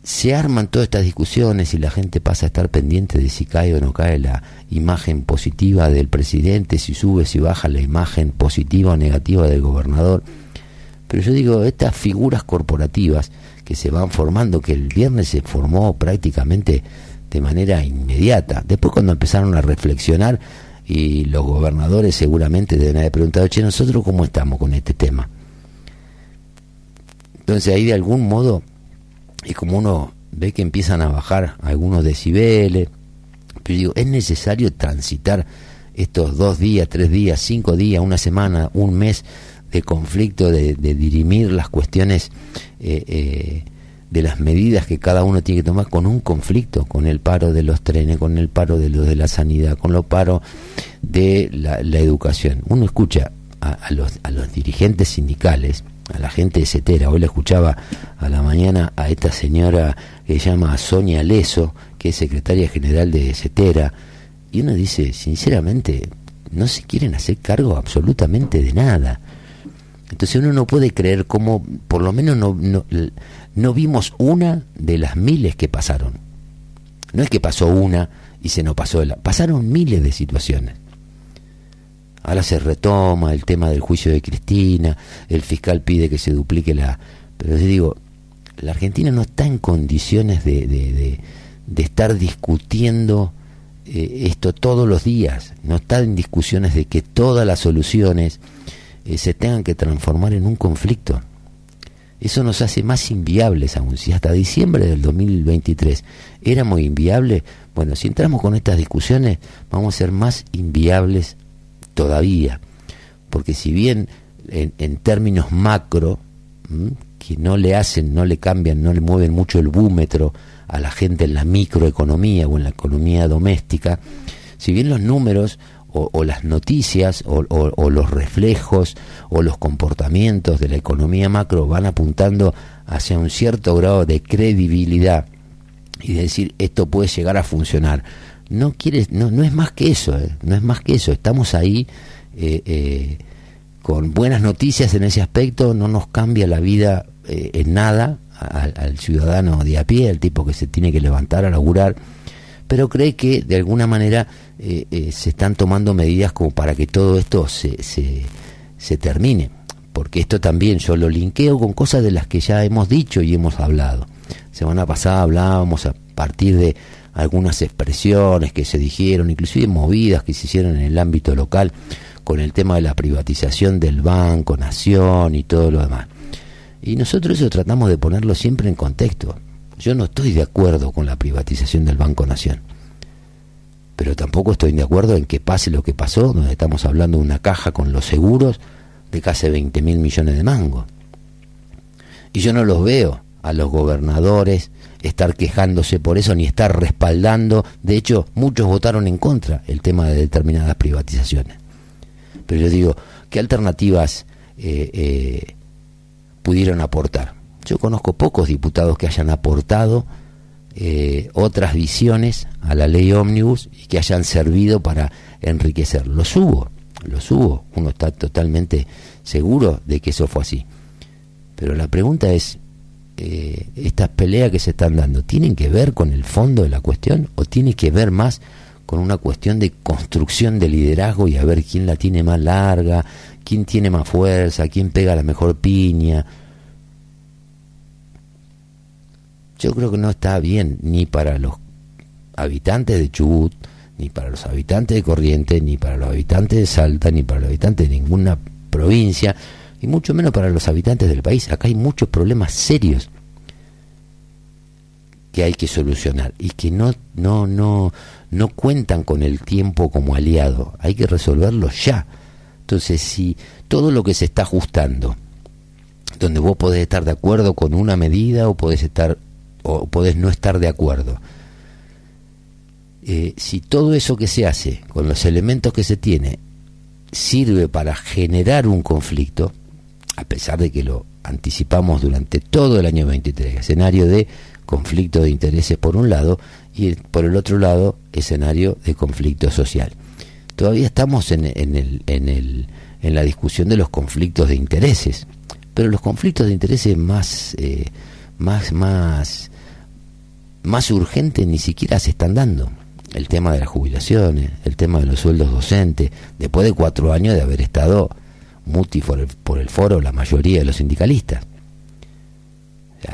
se arman todas estas discusiones y la gente pasa a estar pendiente de si cae o no cae la imagen positiva del presidente, si sube, si baja la imagen positiva o negativa del gobernador. Pero yo digo, estas figuras corporativas que se van formando, que el viernes se formó prácticamente de manera inmediata, después cuando empezaron a reflexionar, y los gobernadores seguramente deben haber preguntado, che, nosotros cómo estamos con este tema. Entonces ahí de algún modo, y como uno ve que empiezan a bajar algunos decibeles, pero digo, es necesario transitar estos dos días, tres días, cinco días, una semana, un mes de conflicto, de, dirimir las cuestiones eh, eh, de las medidas que cada uno tiene que tomar con un conflicto, con el paro de los trenes, con el paro de los de la sanidad, con el paro de la, educación. Uno escucha a, los, a los dirigentes sindicales, a la gente de CETERA, hoy le escuchaba a la mañana a esta señora que se llama Sonia Leso, que es secretaria general de CETERA, y uno dice, sinceramente, no se quieren hacer cargo absolutamente de nada. Entonces uno no puede creer cómo, por lo menos no, no, no vimos una de las miles que pasaron. No es que pasó una y se nos pasó la... Pasaron miles de situaciones. Ahora se retoma el tema del juicio de Cristina, el fiscal pide que se duplique la... Pero yo digo, la Argentina no está en condiciones de, de, de, estar discutiendo eh, esto todos los días, no está en discusiones de que todas las soluciones eh, se tengan que transformar en un conflicto. Eso nos hace más inviables aún. Si hasta diciembre del 2023 éramos inviables, bueno, si entramos con estas discusiones vamos a ser más inviables todavía. Porque si bien en, términos macro, que no le hacen, no le cambian, no le mueven mucho el búmetro a la gente en la microeconomía o en la economía doméstica, si bien los números o, las noticias o, los reflejos o los comportamientos de la economía macro van apuntando hacia un cierto grado de credibilidad y decir esto puede llegar a funcionar. No quiere, no, no es más que eso, ¿eh? no es más que eso. Estamos ahí eh, eh, con buenas noticias en ese aspecto, no nos cambia la vida en nada al, al, ciudadano de a pie, al tipo que se tiene que levantar a laburar, pero cree que de alguna manera eh, eh, se están tomando medidas como para que todo esto se, se, se termine. Porque esto también yo lo linkeo con cosas de las que ya hemos dicho y hemos hablado. Semana pasada hablábamos a partir de algunas expresiones que se dijeron, inclusive movidas que se hicieron en el ámbito local con el tema de la privatización del Banco Nación y todo lo demás. Y nosotros eso tratamos de ponerlo siempre en contexto. Yo no estoy de acuerdo con la privatización del Banco Nación pero tampoco estoy de acuerdo en que pase lo que pasó, donde estamos hablando de una caja con los seguros de casi 20 mil millones de mangos. Y yo no los veo a los gobernadores estar quejándose por eso ni estar respaldando. De hecho, muchos votaron en contra el tema de determinadas privatizaciones. Pero yo digo, ¿qué alternativas eh, eh, pudieron aportar? Yo conozco pocos diputados que hayan aportado eh, otras visiones a la ley ómnibus y que hayan servido para enriquecer. Los hubo, los hubo, uno está totalmente seguro de que eso fue así. Pero la pregunta es, eh, estas peleas que se están dando, ¿tienen que ver con el fondo de la cuestión o tiene que ver más con una cuestión de construcción de liderazgo y a ver quién la tiene más larga, quién tiene más fuerza, quién pega la mejor piña? Yo creo que no está bien ni para los habitantes de Chubut, ni para los habitantes de Corrientes, ni para los habitantes de Salta, ni para los habitantes de ninguna provincia, y mucho menos para los habitantes del país. Acá hay muchos problemas serios que hay que solucionar y que no no no no cuentan con el tiempo como aliado. Hay que resolverlos ya. Entonces, si todo lo que se está ajustando, donde vos podés estar de acuerdo con una medida o podés estar o podés no estar de acuerdo. Eh, si todo eso que se hace con los elementos que se tiene sirve para generar un conflicto, a pesar de que lo anticipamos durante todo el año 23, escenario de conflicto de intereses por un lado y por el otro lado escenario de conflicto social. Todavía estamos en, el, en, el, en la discusión de los conflictos de intereses, pero los conflictos de intereses más, eh, más, más, más urgentes ni siquiera se están dando el tema de las jubilaciones, el tema de los sueldos docentes, después de cuatro años de haber estado muti por el, foro la mayoría de los sindicalistas.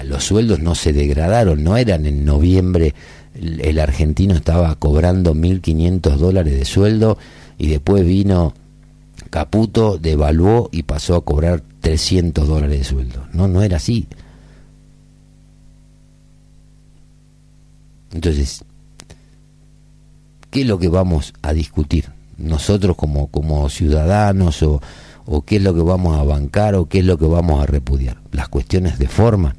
los sueldos no se degradaron, no eran en noviembre el, argentino estaba cobrando 1.500 dólares de sueldo y después vino Caputo, devaluó y pasó a cobrar 300 dólares de sueldo. No, no era así. Entonces, qué es lo que vamos a discutir nosotros como, como ciudadanos o, o qué es lo que vamos a bancar o qué es lo que vamos a repudiar. Las cuestiones de forma,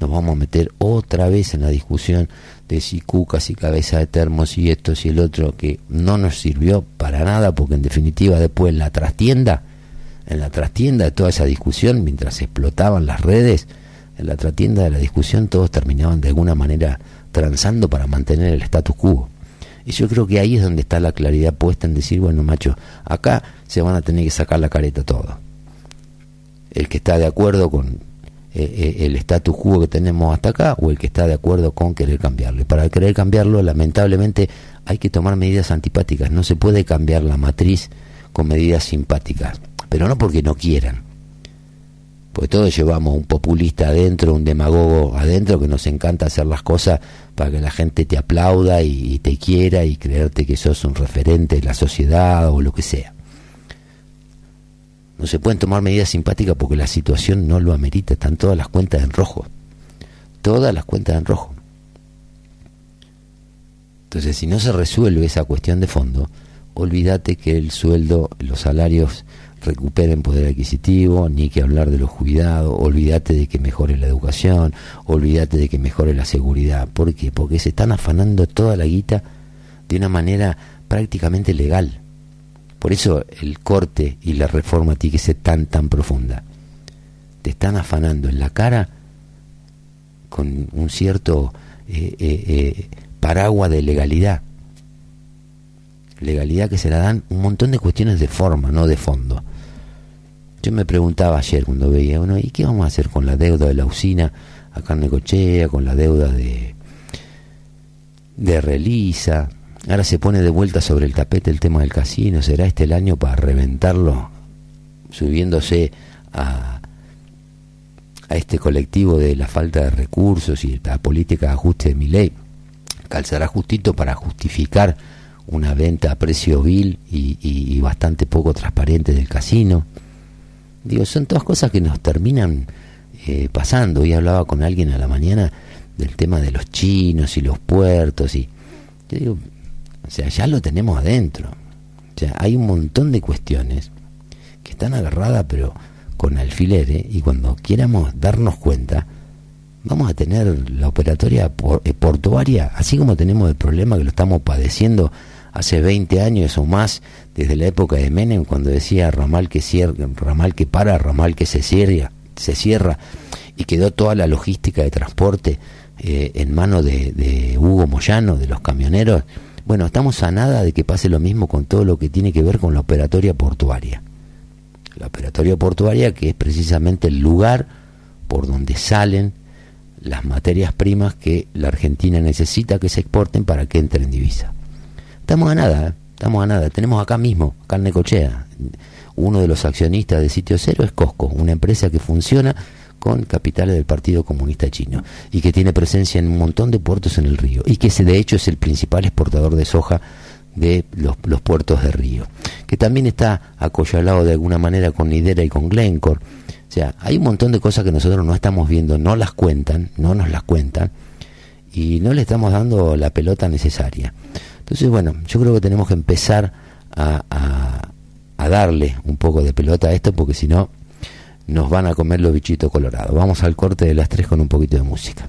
nos vamos a meter otra vez en la discusión de si cucas y cabeza de termos y esto y el otro, que no nos sirvió para nada, porque en definitiva después en la trastienda, en la trastienda de toda esa discusión, mientras explotaban las redes, en la trastienda de la discusión todos terminaban de alguna manera transando para mantener el status quo. Y yo creo que ahí es donde está la claridad puesta en decir, bueno, macho, acá se van a tener que sacar la careta todo. El que está de acuerdo con eh, eh, el status quo que tenemos hasta acá o el que está de acuerdo con querer cambiarlo. Y para querer cambiarlo, lamentablemente, hay que tomar medidas antipáticas. No se puede cambiar la matriz con medidas simpáticas. Pero no porque no quieran. Porque todos llevamos un populista adentro, un demagogo adentro que nos encanta hacer las cosas para que la gente te aplauda y, te quiera y creerte que sos un referente de la sociedad o lo que sea. No se pueden tomar medidas simpáticas porque la situación no lo amerita, están todas las cuentas en rojo. Todas las cuentas en rojo. Entonces, si no se resuelve esa cuestión de fondo, olvídate que el sueldo, los salarios recuperen poder adquisitivo, ni que hablar de los cuidados, olvídate de que mejore la educación, olvídate de que mejore la seguridad. ¿Por qué? Porque se están afanando toda la guita de una manera prácticamente legal. Por eso el corte y la reforma tiene que ser tan, tan profunda. Te están afanando en la cara con un cierto eh, eh, eh, paraguas de legalidad. Legalidad que se la dan un montón de cuestiones de forma, no de fondo. Yo me preguntaba ayer cuando veía uno, ¿y qué vamos a hacer con la deuda de la usina acá en Necochea, con la deuda de, de Relisa? Ahora se pone de vuelta sobre el tapete el tema del casino. ¿Será este el año para reventarlo, subiéndose a, a este colectivo de la falta de recursos y la política de ajuste de mi ley? Calzará justito para justificar una venta a precio vil y bastante poco transparente del casino. Digo, son todas cosas que nos terminan eh, pasando. Hoy hablaba con alguien a la mañana del tema de los chinos y los puertos y yo digo, o sea, ya lo tenemos adentro. O sea, hay un montón de cuestiones que están agarradas pero con alfileres y cuando quieramos darnos cuenta vamos a tener la operatoria eh, portuaria, así como tenemos el problema que lo estamos padeciendo hace 20 años o más, desde la época de Menem, cuando decía ramal que cierra, ramal que para, ramal que se cierra, se cierra, y quedó toda la logística de transporte eh, en manos de, Hugo Moyano, de los camioneros. Bueno, estamos a nada de que pase lo mismo con todo lo que tiene que ver con la operatoria portuaria. La operatoria portuaria que es precisamente el lugar por donde salen las materias primas que la Argentina necesita que se exporten para que entren en divisa. Estamos a nada, ¿eh? Estamos a nada. Tenemos acá mismo, acá en Necochea, uno de los accionistas de Sitio Cero es Cosco, una empresa que funciona con capitales del Partido Comunista Chino y que tiene presencia en un montón de puertos en el río y que de hecho es el principal exportador de soja de los, puertos de río, que también está acollalado de alguna manera con Nidera y con Glencore. O sea, hay un montón de cosas que nosotros no estamos viendo, no las cuentan, no nos las cuentan y no le estamos dando la pelota necesaria. Entonces, bueno, yo creo que tenemos que empezar a, a darle un poco de pelota a esto porque si no nos van a comer los bichitos colorados. Vamos al corte de las tres con un poquito de música.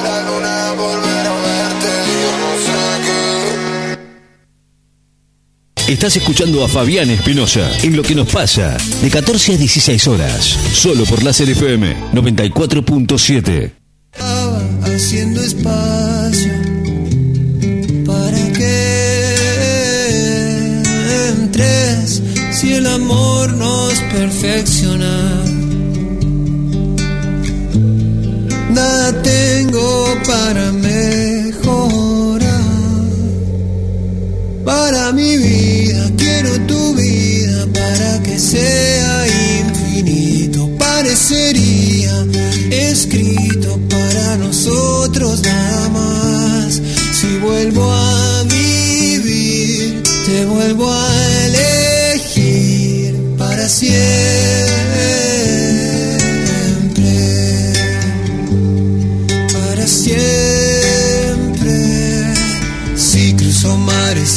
Estás escuchando a Fabián Espinosa en Lo que nos pasa, de 14 a 16 horas, solo por la FM 94.7. Haciendo espacio para que entres si el amor nos perfecciona. Nada tengo para mejorar para mi vida, quiero tu vida para que sea infinito. Parecería escrito para nosotros nada más. Si vuelvo a vivir, te vuelvo a elegir para siempre.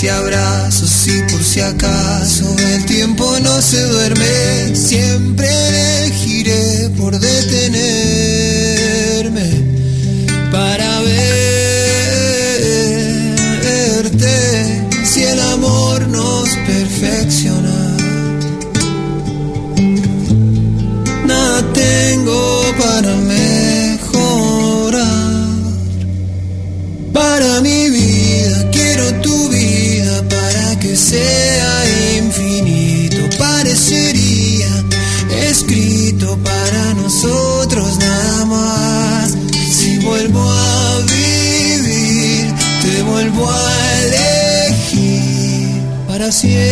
Y abrazos, y por si acaso el tiempo no se duerme, siempre elegiré por detenerme para verte si el amor nos perfecciona. Nada tengo para. Siempre.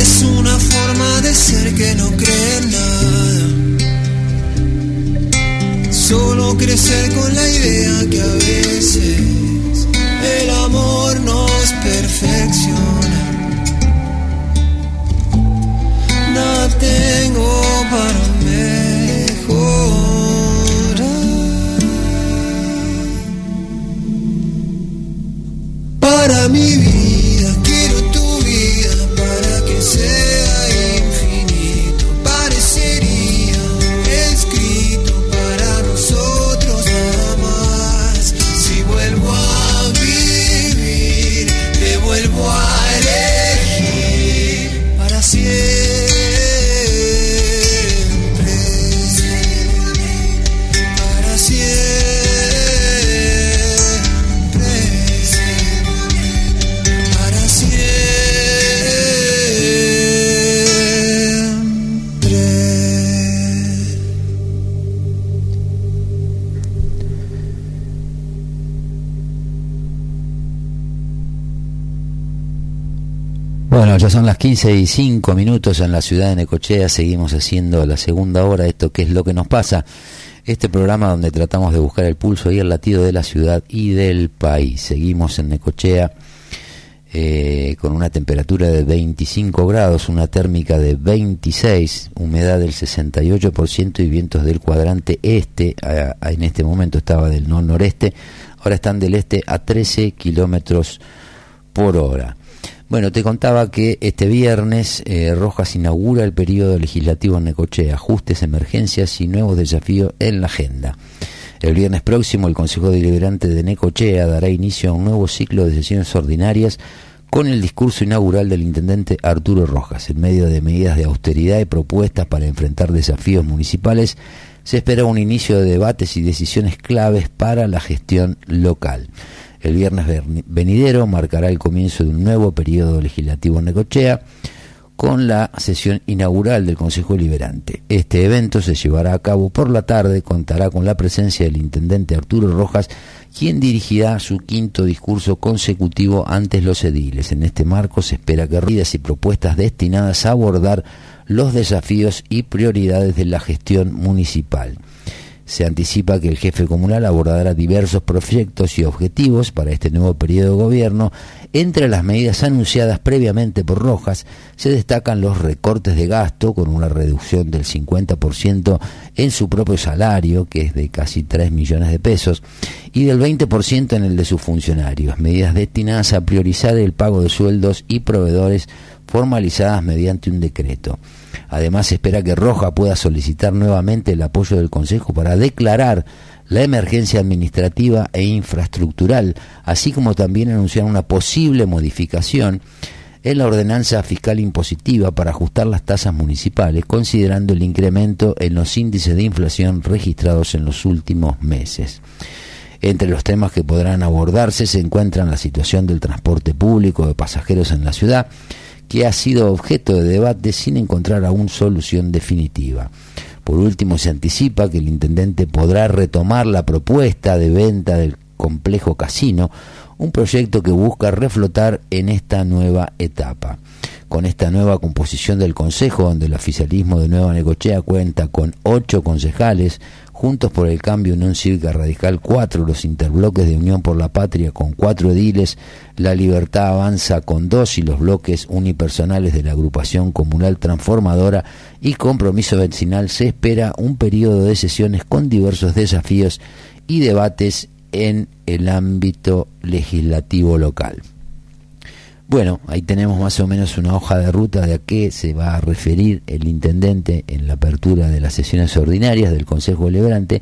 Es una forma de ser que no cree en nada. Solo crecer con la idea que a 15 y 5 minutos en la ciudad de Necochea. Seguimos haciendo la segunda hora. Esto que es lo que nos pasa. Este programa donde tratamos de buscar el pulso y el latido de la ciudad y del país. Seguimos en Necochea eh, con una temperatura de 25 grados, una térmica de 26, humedad del 68% y vientos del cuadrante este. en este momento estaba del nor-noreste. Ahora están del este a 13 kilómetros por hora. Bueno, te contaba que este viernes eh, Rojas inaugura el periodo legislativo en Necochea, ajustes, emergencias y nuevos desafíos en la agenda. El viernes próximo el Consejo Deliberante de Necochea dará inicio a un nuevo ciclo de sesiones ordinarias con el discurso inaugural del intendente Arturo Rojas. En medio de medidas de austeridad y propuestas para enfrentar desafíos municipales, se espera un inicio de debates y decisiones claves para la gestión local. El viernes venidero marcará el comienzo de un nuevo periodo legislativo en Necochea con la sesión inaugural del Consejo Deliberante. Este evento se llevará a cabo por la tarde, contará con la presencia del intendente Arturo Rojas, quien dirigirá su quinto discurso consecutivo ante los ediles. En este marco se espera que medidas y propuestas destinadas a abordar los desafíos y prioridades de la gestión municipal. Se anticipa que el jefe comunal abordará diversos proyectos y objetivos para este nuevo periodo de gobierno. Entre las medidas anunciadas previamente por Rojas se destacan los recortes de gasto con una reducción del 50% en su propio salario, que es de casi 3 millones de pesos, y del 20% en el de sus funcionarios. Medidas destinadas a priorizar el pago de sueldos y proveedores formalizadas mediante un decreto. Además, espera que Roja pueda solicitar nuevamente el apoyo del Consejo para declarar la emergencia administrativa e infraestructural, así como también anunciar una posible modificación en la ordenanza fiscal impositiva para ajustar las tasas municipales, considerando el incremento en los índices de inflación registrados en los últimos meses. Entre los temas que podrán abordarse se encuentran la situación del transporte público de pasajeros en la ciudad, que ha sido objeto de debate sin encontrar aún solución definitiva. Por último, se anticipa que el intendente podrá retomar la propuesta de venta del complejo casino, un proyecto que busca reflotar en esta nueva etapa. Con esta nueva composición del Consejo, donde el oficialismo de Nueva Necochea cuenta con ocho concejales, Juntos por el Cambio, Unión Cívica Radical 4, los interbloques de Unión por la Patria con cuatro ediles, La Libertad Avanza con dos y los bloques unipersonales de la agrupación comunal transformadora y compromiso vecinal se espera un periodo de sesiones con diversos desafíos y debates en el ámbito legislativo local. Bueno, ahí tenemos más o menos una hoja de ruta de a qué se va a referir el intendente en la apertura de las sesiones ordinarias del Consejo Deliberante.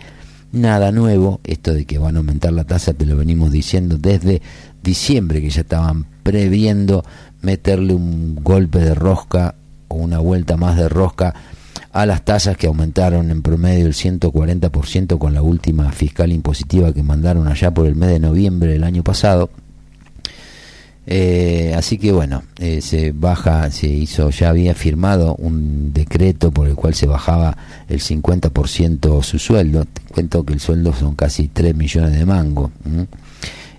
Nada nuevo, esto de que van a aumentar la tasa te lo venimos diciendo desde diciembre, que ya estaban previendo meterle un golpe de rosca o una vuelta más de rosca a las tasas que aumentaron en promedio el 140% con la última fiscal impositiva que mandaron allá por el mes de noviembre del año pasado eh, así que bueno, eh, se baja, se hizo, ya había firmado un decreto por el cual se bajaba el 50% su sueldo. Te cuento que el sueldo son casi 3 millones de mango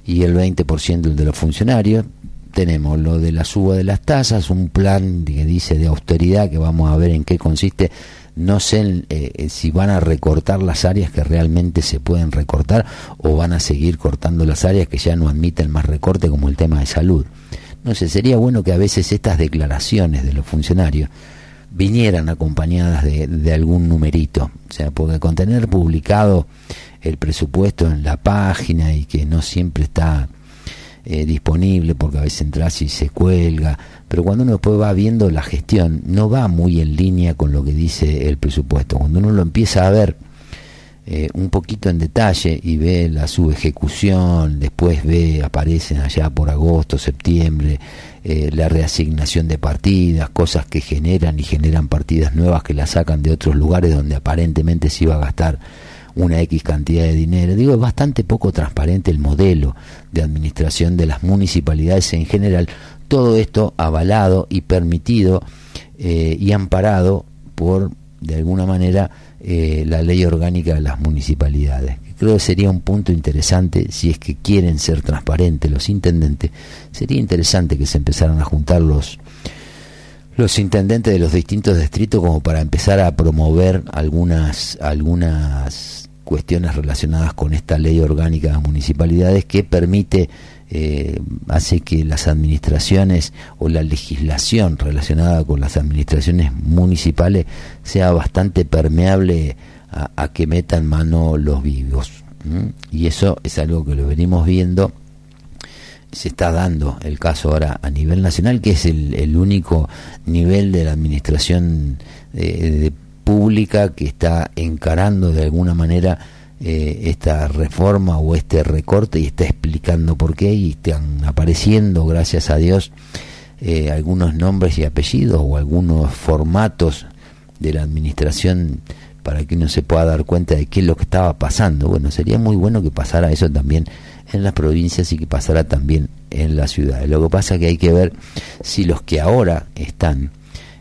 y el 20% el de los funcionarios. Tenemos lo de la suba de las tasas, un plan que dice de austeridad que vamos a ver en qué consiste no sé eh, si van a recortar las áreas que realmente se pueden recortar o van a seguir cortando las áreas que ya no admiten más recorte como el tema de salud. No sé, sería bueno que a veces estas declaraciones de los funcionarios vinieran acompañadas de, de algún numerito, o sea, porque con tener publicado el presupuesto en la página y que no siempre está eh, disponible porque a veces entras y se cuelga, pero cuando uno después va viendo la gestión no va muy en línea con lo que dice el presupuesto. Cuando uno lo empieza a ver eh, un poquito en detalle y ve la subejecución, después ve, aparecen allá por agosto, septiembre, eh, la reasignación de partidas, cosas que generan y generan partidas nuevas que las sacan de otros lugares donde aparentemente se iba a gastar una X cantidad de dinero. Digo, es bastante poco transparente el modelo de administración de las municipalidades en general. Todo esto avalado y permitido eh, y amparado por, de alguna manera, eh, la ley orgánica de las municipalidades. Creo que sería un punto interesante, si es que quieren ser transparentes los intendentes, sería interesante que se empezaran a juntar los, los intendentes de los distintos distritos como para empezar a promover algunas algunas cuestiones relacionadas con esta ley orgánica de municipalidades que permite, eh, hace que las administraciones o la legislación relacionada con las administraciones municipales sea bastante permeable a, que metan mano los vivos. Y eso es algo que lo venimos viendo se está dando el caso ahora a nivel nacional, que es el, único nivel de la administración eh, de pública que está encarando de alguna manera eh, esta reforma o este recorte y está explicando por qué y están apareciendo, gracias a Dios, eh, algunos nombres y apellidos o algunos formatos de la administración para que uno se pueda dar cuenta de qué es lo que estaba pasando. Bueno, sería muy bueno que pasara eso también en las provincias y que pasara también en las ciudades. Lo que pasa es que hay que ver si los que ahora están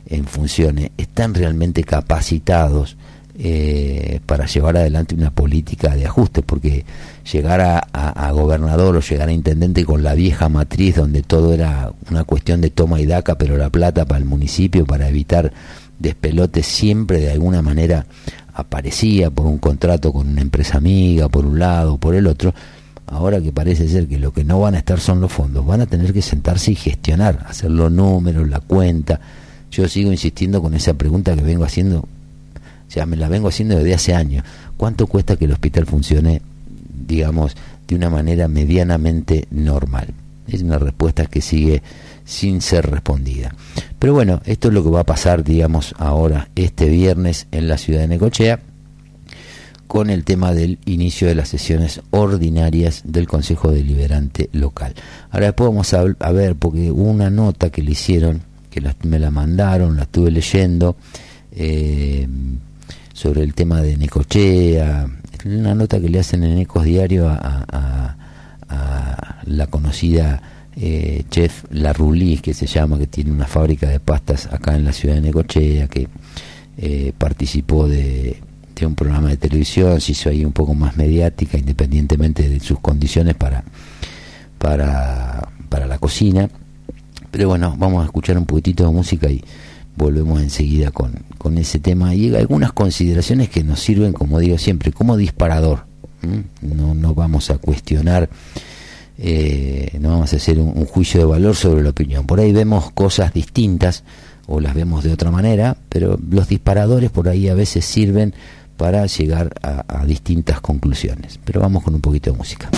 en funciones están realmente capacitados eh, para llevar adelante una política de ajuste, porque llegar a, gobernador o llegar a intendente con la vieja matriz donde todo era una cuestión de toma y daca, pero la plata para el municipio, para evitar despelotes, siempre de alguna manera aparecía por un contrato con una empresa amiga, por un lado, por el otro. Ahora que parece ser que lo que no van a estar son los fondos, van a tener que sentarse y gestionar, hacer los números, la cuenta, yo sigo insistiendo con esa pregunta que vengo haciendo, ya me la vengo haciendo desde hace años. ¿Cuánto cuesta que el hospital funcione, digamos, de una manera medianamente normal? Es una respuesta que sigue sin ser respondida. Pero bueno, esto es lo que va a pasar, digamos, ahora, este viernes en la ciudad de Necochea, con el tema del inicio de las sesiones ordinarias del Consejo Deliberante Local. Ahora después vamos a, ver, porque hubo una nota que le hicieron me la mandaron, la estuve leyendo, eh, sobre el tema de Necochea, una nota que le hacen en Ecos Diario a, la conocida eh, chef La Rulis, que se llama, que tiene una fábrica de pastas acá en la ciudad de Necochea, que eh, participó de, de, un programa de televisión, se hizo ahí un poco más mediática, independientemente de sus condiciones para, para, para la cocina pero bueno, vamos a escuchar un poquitito de música y volvemos enseguida con, con ese tema y algunas consideraciones que nos sirven, como digo siempre, como disparador. No, no vamos a cuestionar, eh, no vamos a hacer un, juicio de valor sobre la opinión. Por ahí vemos cosas distintas o las vemos de otra manera, pero los disparadores por ahí a veces sirven para llegar a distintas conclusiones. Pero vamos con un poquito de música.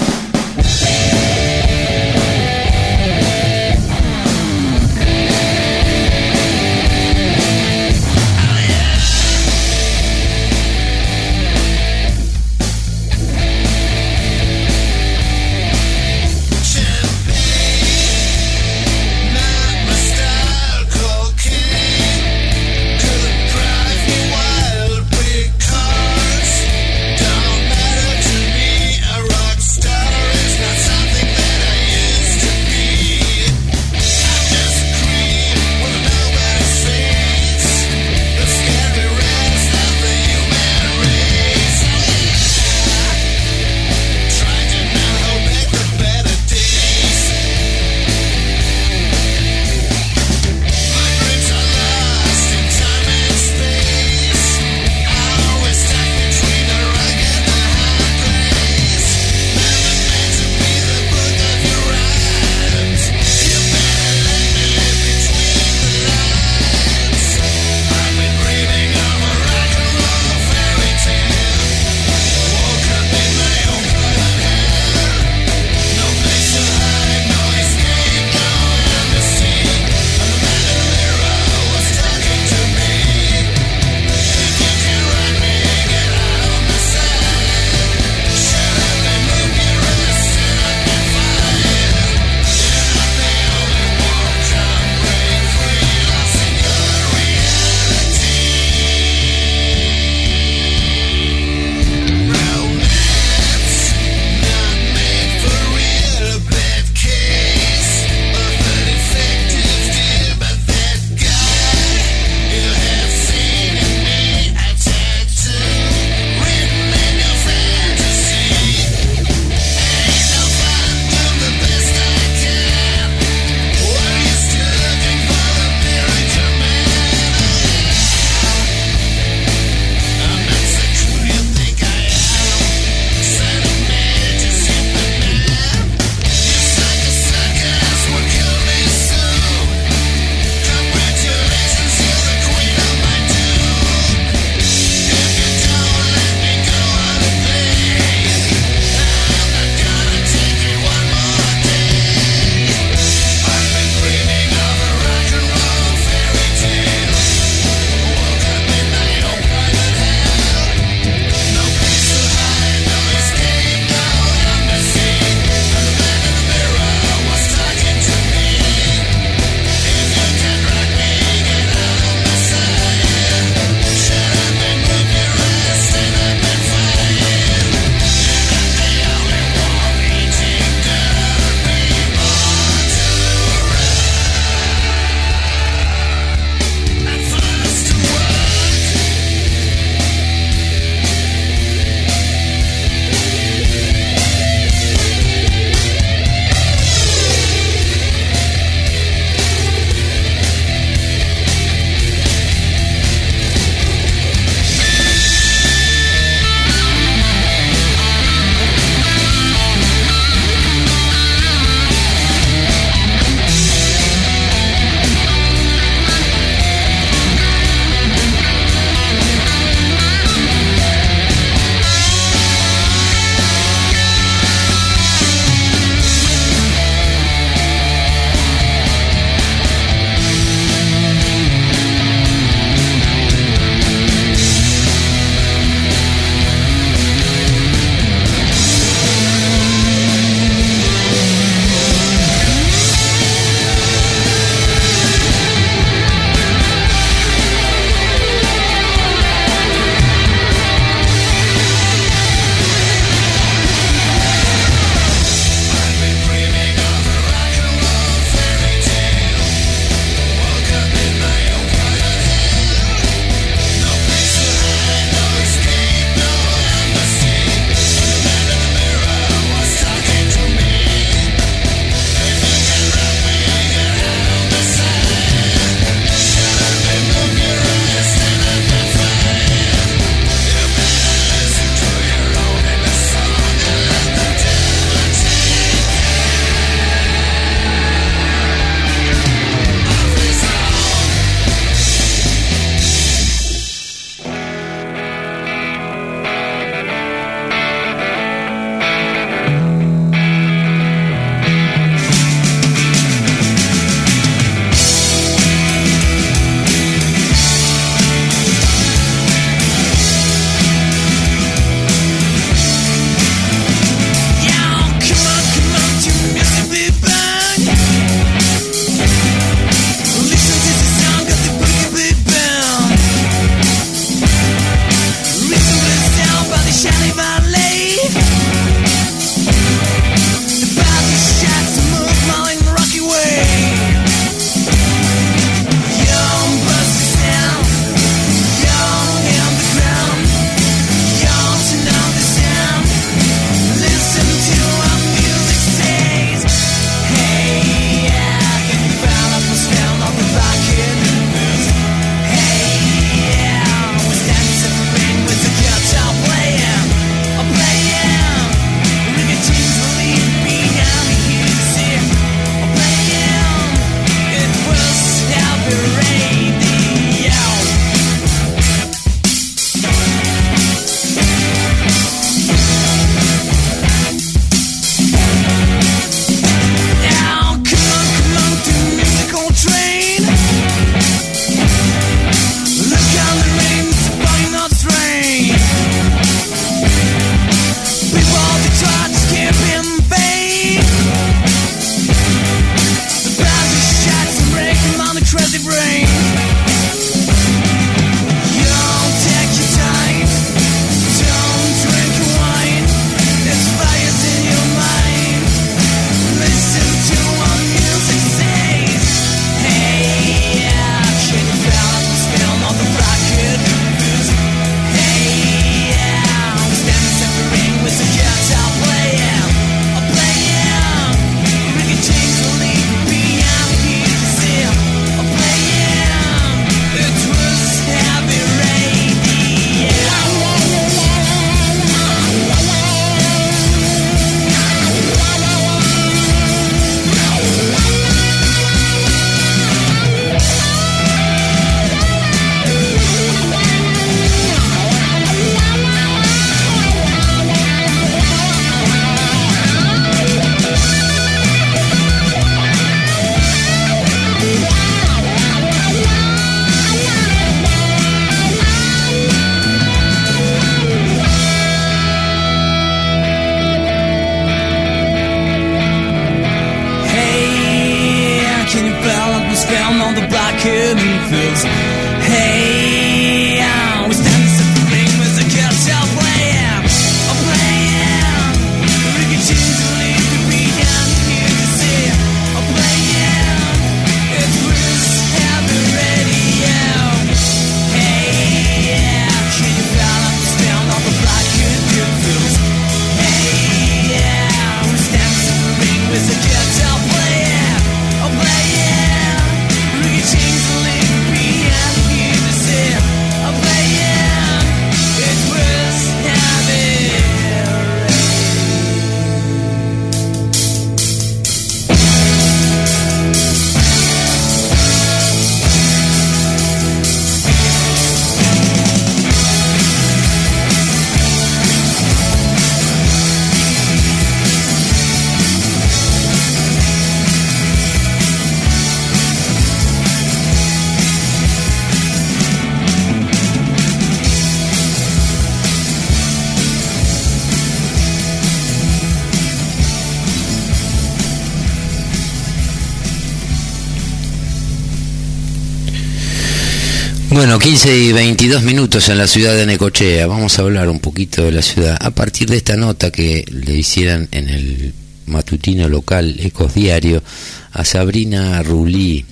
Bueno, 15 y 22 minutos en la ciudad de Necochea. Vamos a hablar un poquito de la ciudad a partir de esta nota que le hicieran en el matutino local Ecos Diario a Sabrina Rulí.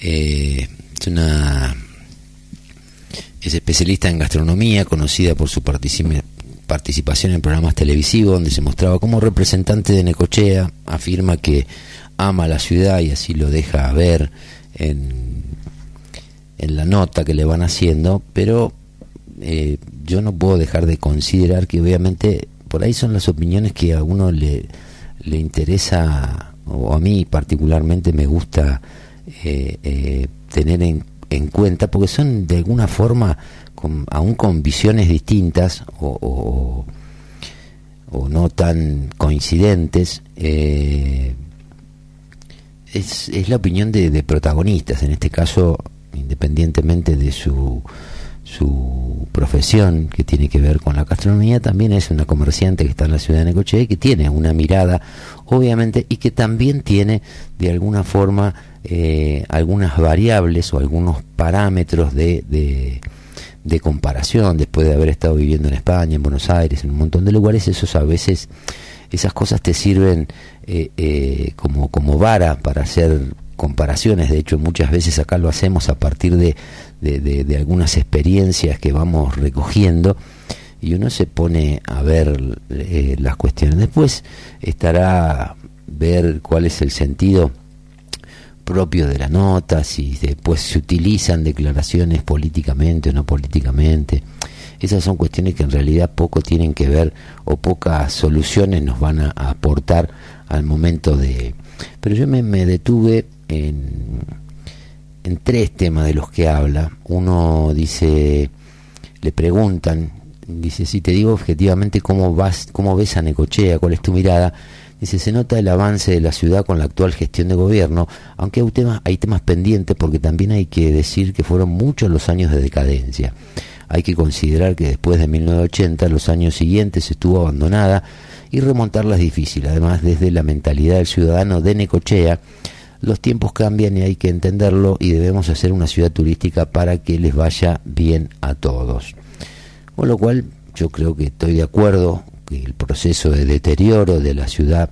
Eh, es una es especialista en gastronomía, conocida por su partici- participación en programas televisivos donde se mostraba como representante de Necochea. Afirma que ama la ciudad y así lo deja ver en en la nota que le van haciendo, pero eh, yo no puedo dejar de considerar que obviamente por ahí son las opiniones que a uno le, le interesa, o a mí particularmente me gusta eh, eh, tener en, en cuenta, porque son de alguna forma, con, aún con visiones distintas o, o, o no tan coincidentes, eh, es, es la opinión de, de protagonistas, en este caso independientemente de su, su profesión que tiene que ver con la gastronomía, también es una comerciante que está en la ciudad de Necochea y que tiene una mirada, obviamente, y que también tiene de alguna forma eh, algunas variables o algunos parámetros de, de, de comparación después de haber estado viviendo en España, en Buenos Aires, en un montón de lugares, esos a veces esas cosas te sirven eh, eh, como, como vara para hacer comparaciones, de hecho muchas veces acá lo hacemos a partir de, de, algunas experiencias que vamos recogiendo y uno se pone a ver eh, las cuestiones. Después estará ver cuál es el sentido propio de la nota, si después se utilizan declaraciones políticamente o no políticamente. Esas son cuestiones que en realidad poco tienen que ver o pocas soluciones nos van a, aportar al momento de... Pero yo me detuve en, tres temas de los que habla. Uno dice, le preguntan, dice, si te digo objetivamente cómo vas, cómo ves a Necochea, cuál es tu mirada, dice, se nota el avance de la ciudad con la actual gestión de gobierno, aunque hay temas, hay temas pendientes porque también hay que decir que fueron muchos los años de decadencia. Hay que considerar que después de 1980 los años siguientes estuvo abandonada y remontarla es difícil. Además, desde la mentalidad del ciudadano de Necochea, los tiempos cambian y hay que entenderlo y debemos hacer una ciudad turística para que les vaya bien a todos. Con lo cual yo creo que estoy de acuerdo que el proceso de deterioro de la ciudad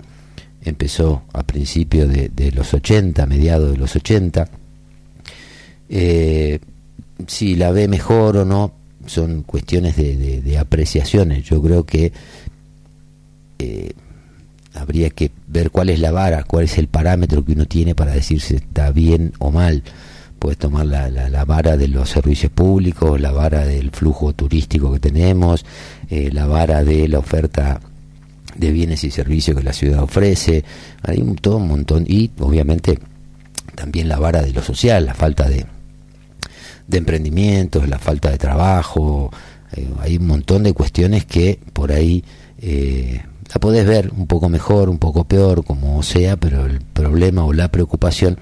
empezó a principios de, los 80, mediados de los 80. Eh, si la ve mejor o no, son cuestiones de apreciaciones. Yo creo que eh, habría que ver cuál es la vara, cuál es el parámetro que uno tiene para decir si está bien o mal. Puedes tomar la, la, la vara de los servicios públicos, la vara del flujo turístico que tenemos, eh, la vara de la oferta de bienes y servicios que la ciudad ofrece. Hay un, todo un montón. Y obviamente también la vara de lo social, la falta de, de emprendimientos, la falta de trabajo. Eh, hay un montón de cuestiones que por ahí eh, la podés ver un poco mejor, un poco peor, como sea, pero el problema o la preocupación,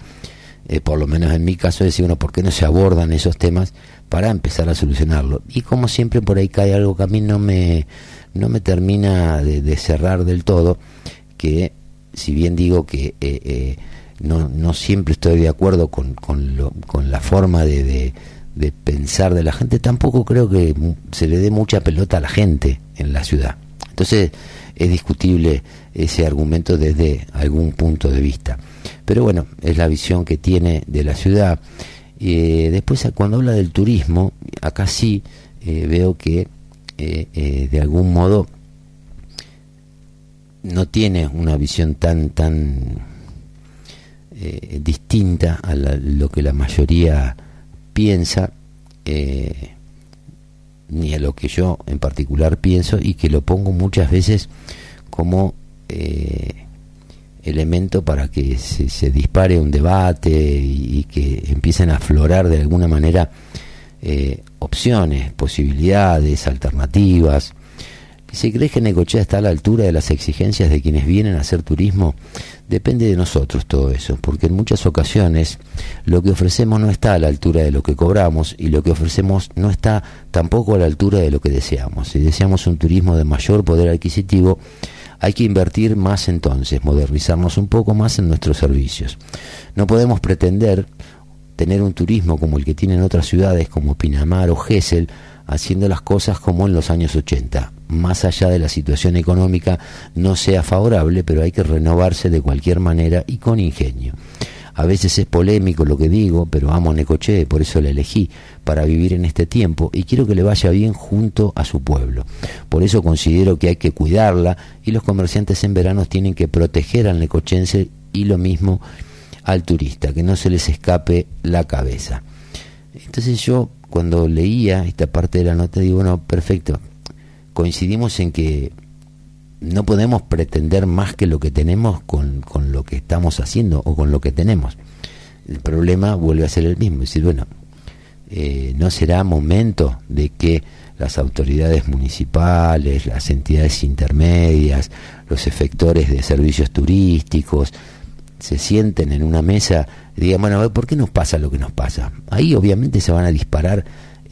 eh, por lo menos en mi caso, es decir, bueno, ¿por qué no se abordan esos temas para empezar a solucionarlo? Y como siempre por ahí cae algo que a mí no me, no me termina de, cerrar del todo, que si bien digo que eh, eh, no, no siempre estoy de acuerdo con, con, lo, con la forma de, de pensar de la gente, tampoco creo que se le dé mucha pelota a la gente en la ciudad. Entonces es discutible ese argumento desde algún punto de vista. Pero bueno, es la visión que tiene de la ciudad. Eh, después, cuando habla del turismo, acá sí eh, veo que eh, de algún modo no tiene una visión tan tan distinta a lo que la mayoría piensa ni a lo que yo en particular pienso y que lo pongo muchas veces como eh, elemento para que se, dispare un debate y, que empiecen a aflorar de alguna manera eh, opciones, posibilidades, alternativas. Si crees que Necochea está a la altura de las exigencias de quienes vienen a hacer turismo, depende de nosotros todo eso, porque en muchas ocasiones lo que ofrecemos no está a la altura de lo que cobramos y lo que ofrecemos no está tampoco a la altura de lo que deseamos. Si deseamos un turismo de mayor poder adquisitivo, hay que invertir más entonces, modernizarnos un poco más en nuestros servicios. No podemos pretender tener un turismo como el que tienen otras ciudades como Pinamar o Gesell, haciendo las cosas como en los años 80. Más allá de la situación económica no sea favorable, pero hay que renovarse de cualquier manera y con ingenio. A veces es polémico lo que digo, pero amo Necoche, por eso la elegí, para vivir en este tiempo y quiero que le vaya bien junto a su pueblo. Por eso considero que hay que cuidarla y los comerciantes en verano tienen que proteger al necochense y lo mismo al turista, que no se les escape la cabeza. Entonces yo cuando leía esta parte de la nota digo, bueno, perfecto, coincidimos en que no podemos pretender más que lo que tenemos con, con lo que estamos haciendo o con lo que tenemos. El problema vuelve a ser el mismo, es decir, bueno, eh, no será momento de que las autoridades municipales, las entidades intermedias, los efectores de servicios turísticos, se sienten en una mesa digan, bueno, a ver, ¿por qué nos pasa lo que nos pasa? Ahí obviamente se van a disparar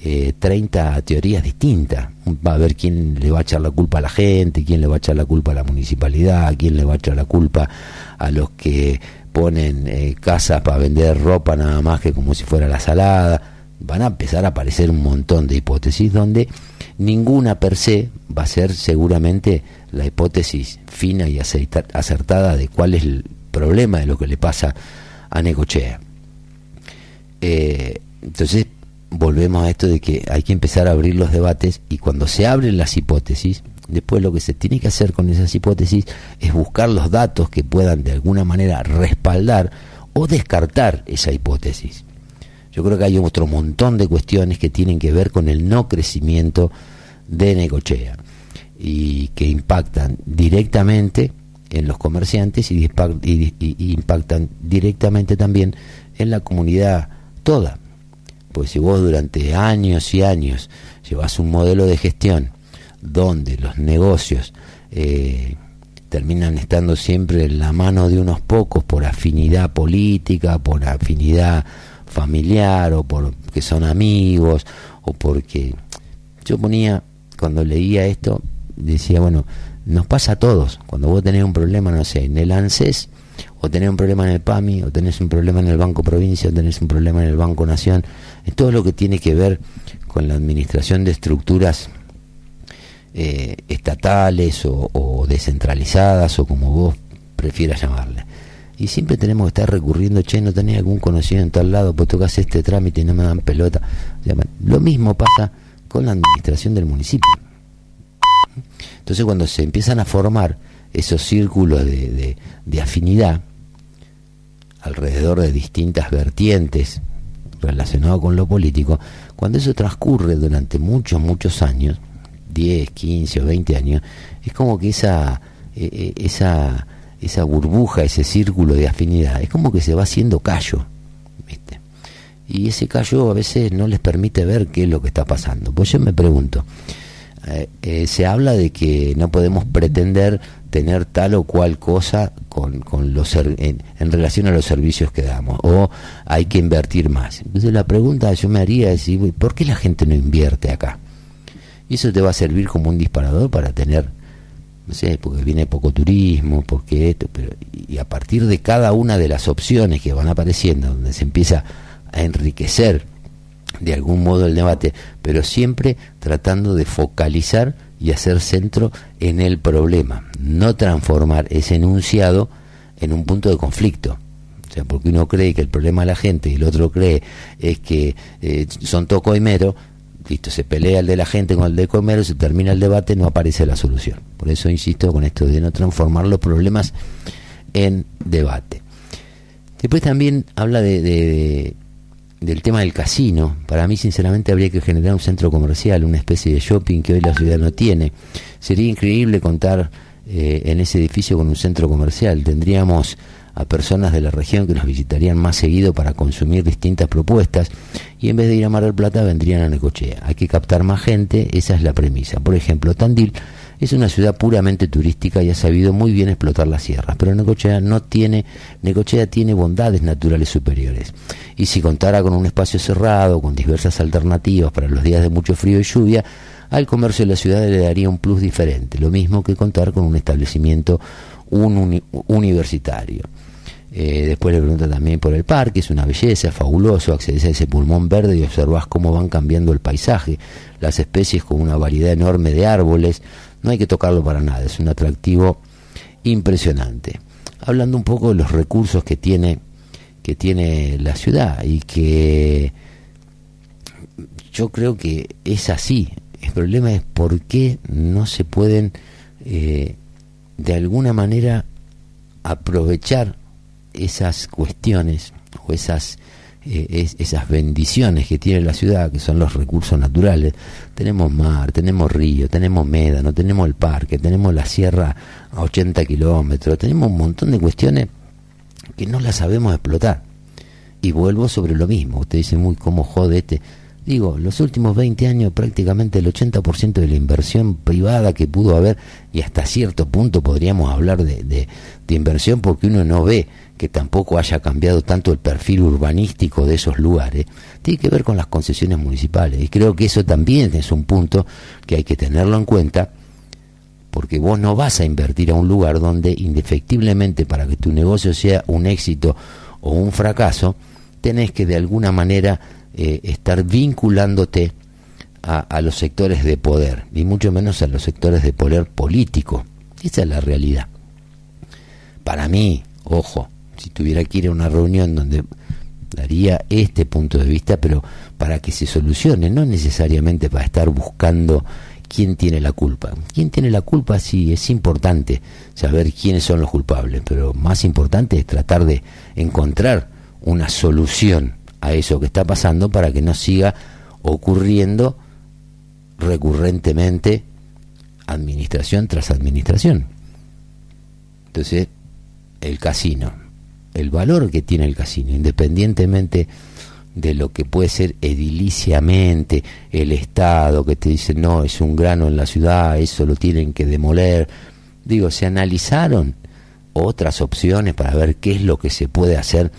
eh, 30 teorías distintas. Va a haber quién le va a echar la culpa a la gente, quién le va a echar la culpa a la municipalidad, quién le va a echar la culpa a los que ponen eh, casas para vender ropa nada más que como si fuera la salada. Van a empezar a aparecer un montón de hipótesis donde ninguna per se va a ser seguramente la hipótesis fina y acertada de cuál es el problema de lo que le pasa a Necochea. Eh, entonces, volvemos a esto de que hay que empezar a abrir los debates y cuando se abren las hipótesis, después lo que se tiene que hacer con esas hipótesis es buscar los datos que puedan de alguna manera respaldar o descartar esa hipótesis. Yo creo que hay otro montón de cuestiones que tienen que ver con el no crecimiento de Necochea y que impactan directamente en los comerciantes y, impactan directamente también en la comunidad toda. Pues si vos durante años y años llevas un modelo de gestión donde los negocios eh, terminan estando siempre en la mano de unos pocos por afinidad política, por afinidad familiar o porque son amigos o porque yo ponía cuando leía esto decía bueno nos pasa a todos. Cuando vos tenés un problema, no sé, en el ANSES, o tenés un problema en el PAMI, o tenés un problema en el Banco Provincia, o tenés un problema en el Banco Nación, en todo lo que tiene que ver con la administración de estructuras eh, estatales o, descentralizadas, o como vos prefieras llamarle. Y siempre tenemos que estar recurriendo, che, no tenés algún conocido en tal lado, pues tocas este trámite y no me dan pelota. lo mismo pasa con la administración del municipio. Entonces cuando se empiezan a formar esos círculos de, afinidad alrededor de distintas vertientes relacionadas con lo político, cuando eso transcurre durante muchos, muchos años, 10, 15 o 20 años, es como que esa, e, e, esa, esa burbuja, ese círculo de afinidad, es como que se va haciendo callo. Y ese callo a veces no les permite ver qué es lo que está pasando. Pues yo me pregunto, eh, eh, se habla de que no podemos pretender tener tal o cual cosa con, con los en, relación a los servicios que damos o hay que invertir más. Entonces la pregunta yo me haría es, ¿por qué la gente no invierte acá? Y eso te va a servir como un disparador para tener, no sé, porque viene poco turismo, porque esto, pero y, a partir de cada una de las opciones que van apareciendo, donde se empieza a enriquecer de algún modo el debate, pero siempre tratando de focalizar y hacer centro en el problema, no transformar ese enunciado en un punto de conflicto. O sea, porque uno cree que el problema de la gente y el otro cree es que eh, son toco y mero, listo, se pelea el de la gente con el de comer, se termina el debate, no aparece la solución. Por eso insisto con esto de no transformar los problemas en debate. Después también habla de, del tema del casino. Para mí, sinceramente, habría que generar un centro comercial, una especie de shopping que hoy la ciudad no tiene. Sería increíble contar eh, en ese edificio con un centro comercial. Tendríamos a personas de la región que nos visitarían más seguido para consumir distintas propuestas y en vez de ir a Mar del Plata vendrían a Necochea. Hay que captar más gente, esa es la premisa. Por ejemplo, Tandil es una ciudad puramente turística y ha sabido muy bien explotar las sierras, pero Necochea no tiene, Necochea tiene bondades naturales superiores. Y si contara con un espacio cerrado, con diversas alternativas para los días de mucho frío y lluvia, al comercio de la ciudad le daría un plus diferente, lo mismo que contar con un establecimiento universitario. Eh, después le pregunta también por el parque, es una belleza, fabuloso, accedes a ese pulmón verde y observas cómo van cambiando el paisaje, las especies con una variedad enorme de árboles, no hay que tocarlo para nada, es un atractivo impresionante. Hablando un poco de los recursos que tiene, que tiene la ciudad y que yo creo que es así. El problema es por qué no se pueden eh, de alguna manera aprovechar esas cuestiones o esas, eh, esas bendiciones que tiene la ciudad, que son los recursos naturales. Tenemos mar, tenemos río, tenemos médano, tenemos el parque, tenemos la sierra a 80 kilómetros, tenemos un montón de cuestiones que no las sabemos explotar. Y vuelvo sobre lo mismo. Usted dice, muy, ¿cómo jode este? Digo, los últimos 20 años prácticamente el 80% de la inversión privada que pudo haber, y hasta cierto punto podríamos hablar de, de, de inversión porque uno no ve que tampoco haya cambiado tanto el perfil urbanístico de esos lugares, tiene que ver con las concesiones municipales. Y creo que eso también es un punto que hay que tenerlo en cuenta, porque vos no vas a invertir a un lugar donde indefectiblemente para que tu negocio sea un éxito o un fracaso, tenés que de alguna manera eh, estar vinculándote a, a los sectores de poder, y mucho menos a los sectores de poder político. Esa es la realidad. Para mí, ojo, si tuviera que ir a una reunión donde daría este punto de vista, pero para que se solucione, no necesariamente para estar buscando quién tiene la culpa. ¿Quién tiene la culpa? Sí, es importante saber quiénes son los culpables, pero más importante es tratar de encontrar una solución a eso que está pasando para que no siga ocurriendo recurrentemente administración tras administración. Entonces, el casino, el valor que tiene el casino, independientemente de lo que puede ser ediliciamente el Estado, que te dice, no, es un grano en la ciudad, eso lo tienen que demoler. Digo, se analizaron otras opciones para ver qué es lo que se puede hacer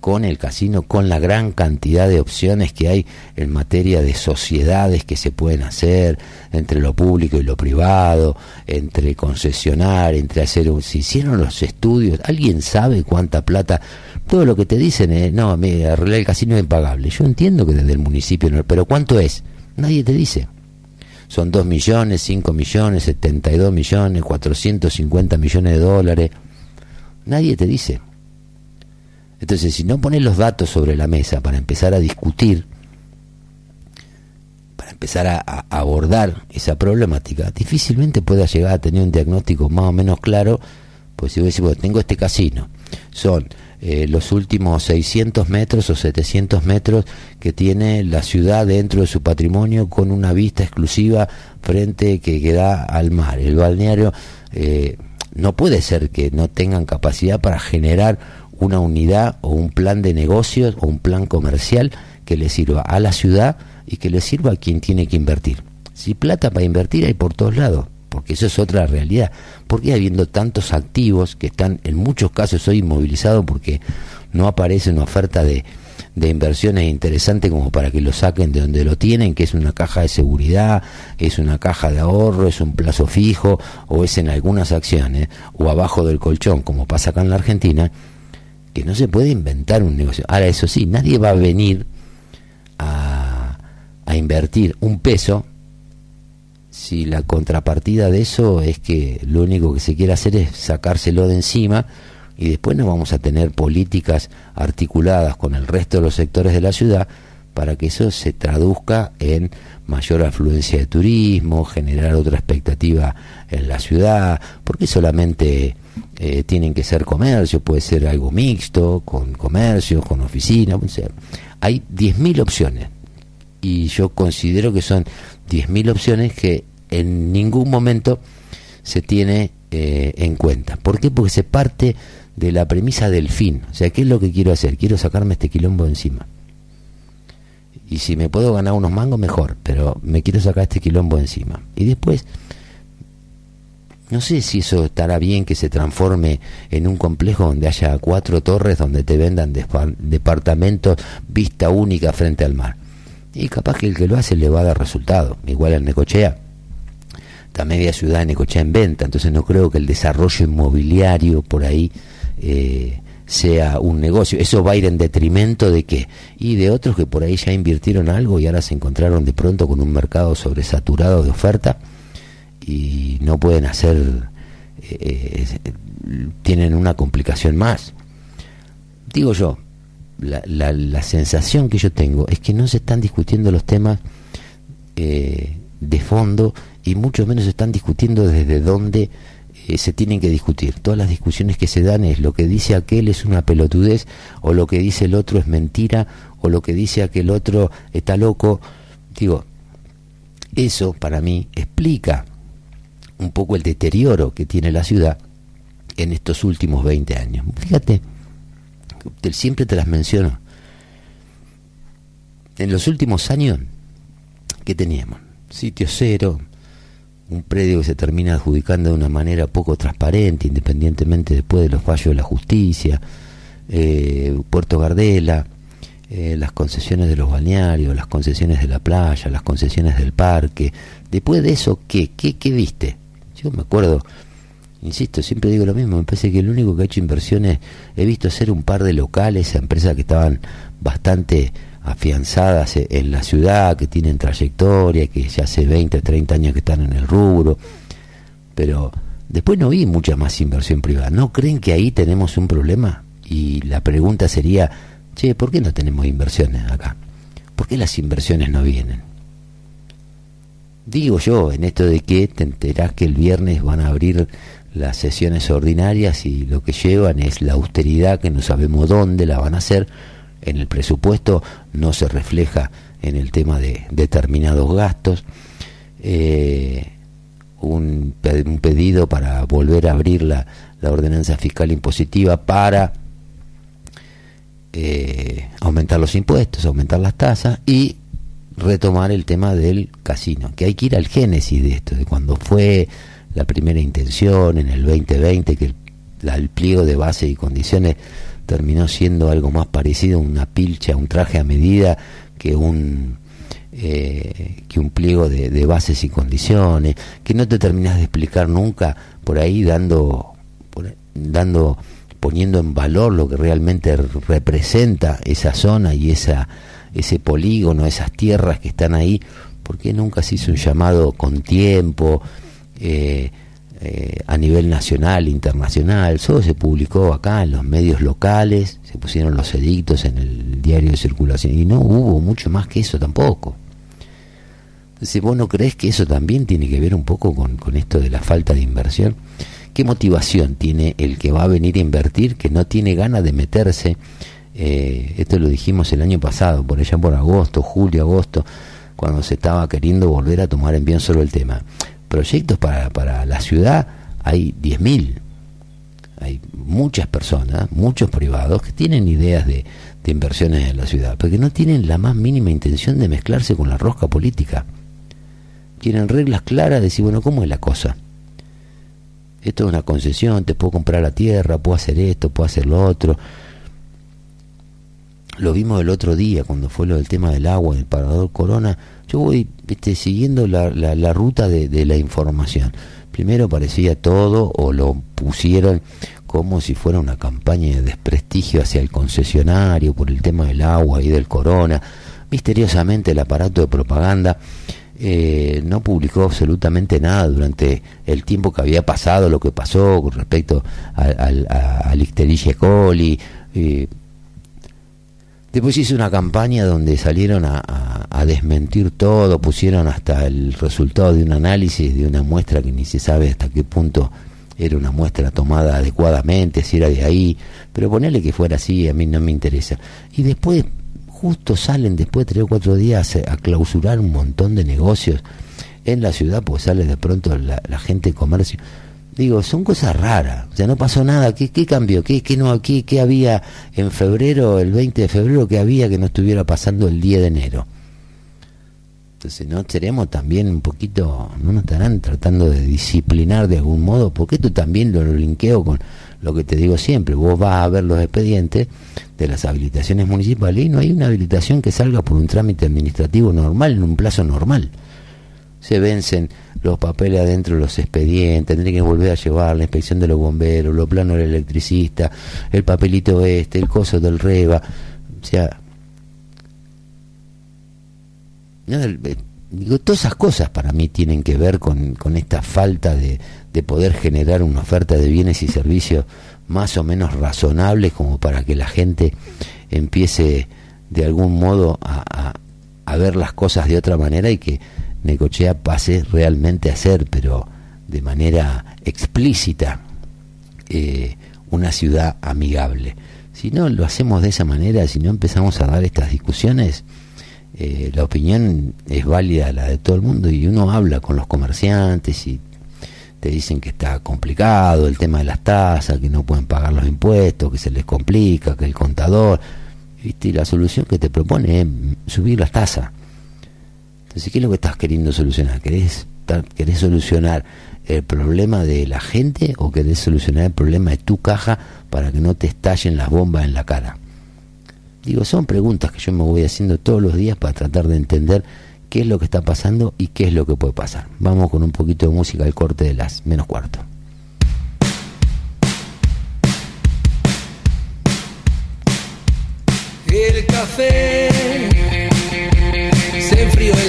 con el casino, con la gran cantidad de opciones que hay en materia de sociedades que se pueden hacer entre lo público y lo privado, entre concesionar, entre hacer un... Si hicieron los estudios, ¿alguien sabe cuánta plata? Todo lo que te dicen es, no, me el casino es impagable. Yo entiendo que desde el municipio, no, pero ¿cuánto es? Nadie te dice. Son 2 millones, 5 millones, 72 millones, 450 millones de dólares. Nadie te dice. Entonces, si no pones los datos sobre la mesa para empezar a discutir, para empezar a, abordar esa problemática, difícilmente puedas llegar a tener un diagnóstico más o menos claro, pues si vos decís, bueno, tengo este casino, son eh, los últimos 600 metros o 700 metros que tiene la ciudad dentro de su patrimonio con una vista exclusiva frente que queda al mar. El balneario eh, no puede ser que no tengan capacidad para generar una unidad o un plan de negocios o un plan comercial que le sirva a la ciudad y que le sirva a quien tiene que invertir. Si plata para invertir hay por todos lados, porque eso es otra realidad. Porque habiendo tantos activos que están en muchos casos hoy inmovilizados porque no aparece una oferta de, inversiones interesante como para que lo saquen de donde lo tienen, que es una caja de seguridad, es una caja de ahorro, es un plazo fijo o es en algunas acciones o abajo del colchón, como pasa acá en la Argentina, que no se puede inventar un negocio. Ahora, eso sí, nadie va a venir a, a invertir un peso si la contrapartida de eso es que lo único que se quiere hacer es sacárselo de encima y después no vamos a tener políticas articuladas con el resto de los sectores de la ciudad para que eso se traduzca en mayor afluencia de turismo, generar otra expectativa en la ciudad, porque solamente eh, tienen que ser comercio, puede ser algo mixto, con comercio, con oficina, o sea, hay 10.000 opciones y yo considero que son 10.000 opciones que en ningún momento se tiene eh, en cuenta. ¿Por qué? Porque se parte de la premisa del fin. O sea, ¿qué es lo que quiero hacer? Quiero sacarme este quilombo encima. Y si me puedo ganar unos mangos, mejor, pero me quiero sacar este quilombo encima. Y después, no sé si eso estará bien que se transforme en un complejo donde haya cuatro torres donde te vendan departamentos vista única frente al mar. Y capaz que el que lo hace le va a dar resultado. Igual en Necochea. Está media ciudad de Necochea en venta, entonces no creo que el desarrollo inmobiliario por ahí eh, sea un negocio. Eso va a ir en detrimento de qué? Y de otros que por ahí ya invirtieron algo y ahora se encontraron de pronto con un mercado sobresaturado de oferta y no pueden hacer, eh, eh, tienen una complicación más. Digo yo, la, la, sensación que yo tengo es que no se están discutiendo los temas de fondo y mucho menos se están discutiendo desde dónde eh, se tienen que discutir. Todas las discusiones que se dan es lo que dice aquel es una pelotudez, o lo que dice el otro es mentira, o lo que dice aquel otro está loco. Digo, eso para mí explica un poco el deterioro que tiene la ciudad en estos últimos 20 años. Fíjate, siempre te las menciono. En los últimos años, ¿qué teníamos? Sitio cero, un predio que se termina adjudicando de una manera poco transparente, independientemente después de los fallos de la justicia, eh, Puerto Gardela, eh, las concesiones de los balnearios, las concesiones de la playa, las concesiones del parque. Después de eso, ¿qué? ¿Qué, qué viste? Yo me acuerdo, insisto, siempre digo lo mismo, me parece que el único que ha hecho inversiones, he visto hacer un par de locales, empresas que estaban bastante afianzadas e-, en la ciudad, que tienen trayectoria, que ya hace 20, 30 años que están en el rubro, pero después no vi mucha más inversión privada. ¿No creen que ahí tenemos un problema? Y la pregunta sería, che, ¿por qué no tenemos inversiones acá? ¿Por qué las inversiones no vienen? Digo yo, en esto de que te enterás que el viernes van a abrir las sesiones ordinarias y lo que llevan es la austeridad, que no sabemos dónde la van a hacer, en el presupuesto no se refleja en el tema de determinados gastos. Eh, un, pedido para volver a abrir la, ordenanza fiscal impositiva para eh, aumentar los impuestos, aumentar las tasas y retomar el tema del casino, que hay que ir al génesis de esto, de cuando fue la primera intención en el 2020, que el pliego de base y condiciones terminó siendo algo más parecido a una pilcha, un traje a medida que un eh, que un pliego de, bases y condiciones, que no te terminas de explicar nunca por ahí dando dando poniendo en valor lo que realmente representa esa zona y esa ese polígono, esas tierras que están ahí, porque nunca se hizo un llamado con tiempo, eh, eh, a nivel nacional, internacional, todo se publicó acá en los medios locales, se pusieron los edictos en el diario de circulación y no hubo mucho más que eso tampoco. Entonces, ¿vos no crees que eso también tiene que ver un poco con, esto de la falta de inversión? ¿Qué motivación tiene el que va a venir a invertir que no tiene ganas de meterse? Eh, esto lo dijimos el año pasado, por allá por agosto, julio, agosto, cuando se estaba queriendo volver a tomar en bien solo el tema proyectos para, para la ciudad hay 10.000. Hay muchas personas, muchos privados que tienen ideas de, inversiones en la ciudad, pero que no tienen la más mínima intención de mezclarse con la rosca política. Tienen reglas claras de decir, bueno, ¿cómo es la cosa? Esto es una concesión, te puedo comprar la tierra, puedo hacer esto, puedo hacer lo otro. Lo vimos el otro día cuando fue lo del tema del agua, del parador Corona. Yo voy siguiendo la, la, ruta de, de, la información. Primero parecía todo o lo pusieron como si fuera una campaña de desprestigio hacia el concesionario por el tema del agua y del corona. Misteriosamente el aparato de propaganda eh, no publicó absolutamente nada durante el tiempo que había pasado, lo que pasó con respecto al, al, a coli. Eh, Después hizo una campaña donde salieron a, a, desmentir todo, pusieron hasta el resultado de un análisis de una muestra que ni se sabe hasta qué punto era una muestra tomada adecuadamente, si era de ahí, pero ponerle que fuera así, a mí no me interesa. Y después, justo salen después de tres o cuatro días a clausurar un montón de negocios en la ciudad, pues sale de pronto la gente de comercio digo, son cosas raras, o sea, no pasó nada, ¿qué, qué cambió? ¿Qué, qué, no, qué, ¿Qué había en febrero, el 20 de febrero, que había que no estuviera pasando el 10 de enero? Entonces, ¿no seremos también un poquito, no nos estarán tratando de disciplinar de algún modo? Porque esto también lo linkeo con lo que te digo siempre, vos vas a ver los expedientes de las habilitaciones municipales y no hay una habilitación que salga por un trámite administrativo normal, en un plazo normal. Se vencen los papeles adentro de los expedientes, tendré que volver a llevar la inspección de los bomberos, los planos del electricista, el papelito este, el coso del REBA, o sea, digo, todas esas cosas para mí tienen que ver con, con esta falta de, de poder generar una oferta de bienes y servicios más o menos razonables como para que la gente empiece de algún modo a, a ver las cosas de otra manera y que Necochea pase realmente a ser, pero de manera explícita, eh, una ciudad amigable. Si no lo hacemos de esa manera, si no empezamos a dar estas discusiones, eh, la opinión es válida la de todo el mundo y uno habla con los comerciantes y te dicen que está complicado el tema de las tasas, que no pueden pagar los impuestos, que se les complica, que el contador, ¿viste? y la solución que te propone es subir las tasas entonces, ¿qué es lo que estás queriendo solucionar? ¿Querés, ¿Querés solucionar el problema de la gente o querés solucionar el problema de tu caja para que no te estallen las bombas en la cara? Digo, son preguntas que yo me voy haciendo todos los días para tratar de entender qué es lo que está pasando y qué es lo que puede pasar. Vamos con un poquito de música al corte de las menos cuarto.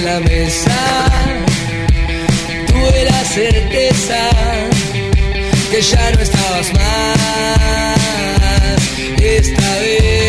La mesa. Tuve la certeza que ya no estabas más. Esta vez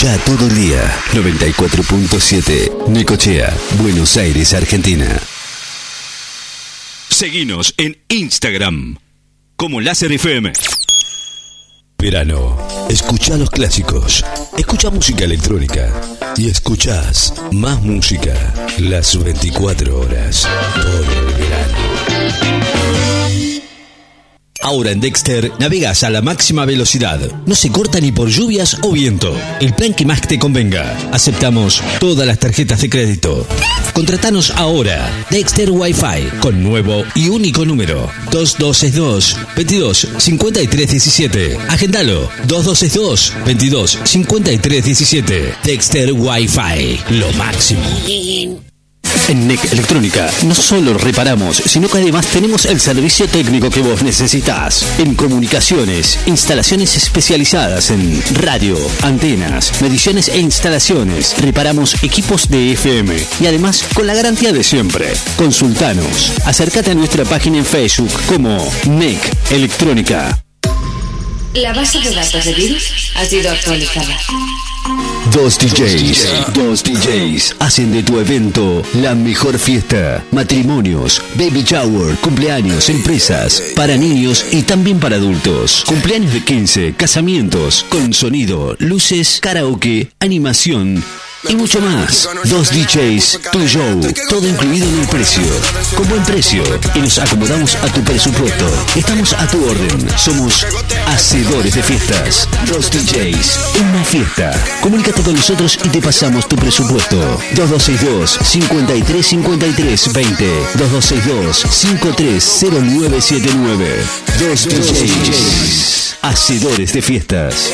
Escucha todo el día 94.7 Necochea, Buenos Aires, Argentina. Seguinos en Instagram como Láser FM. Verano. Escucha los clásicos. Escucha música electrónica. Y escuchás más música las 24 horas. Todo el verano. Ahora en Dexter navegas a la máxima velocidad. No se corta ni por lluvias o viento. El plan que más te convenga. Aceptamos todas las tarjetas de crédito. Contratanos ahora. Dexter Wi-Fi con nuevo y único número. 2262 22 53 17. Agendalo. 2262 22 53 17. Dexter Wi-Fi. Lo máximo. En NEC Electrónica no solo reparamos, sino que además tenemos el servicio técnico que vos necesitas. En comunicaciones, instalaciones especializadas en radio, antenas, mediciones e instalaciones. Reparamos equipos de FM y además con la garantía de siempre. Consultanos. Acércate a nuestra página en Facebook como NEC Electrónica. La base de datos de virus ha sido actualizada. Dos DJs, dos DJs hacen de tu evento la mejor fiesta. Matrimonios, baby shower, cumpleaños, empresas, para niños y también para adultos. Cumpleaños de 15, casamientos, con sonido, luces, karaoke, animación y mucho más. Dos DJs, tu show, todo incluido en el precio. Con buen precio y nos acomodamos a tu presupuesto. Estamos a tu orden. Somos hacedores de fiestas. Dos DJs, una fiesta. Comunícate con nosotros y te pasamos tu presupuesto. 2262 5353 20 2262 530979 Dos DJs, hacedores de fiestas.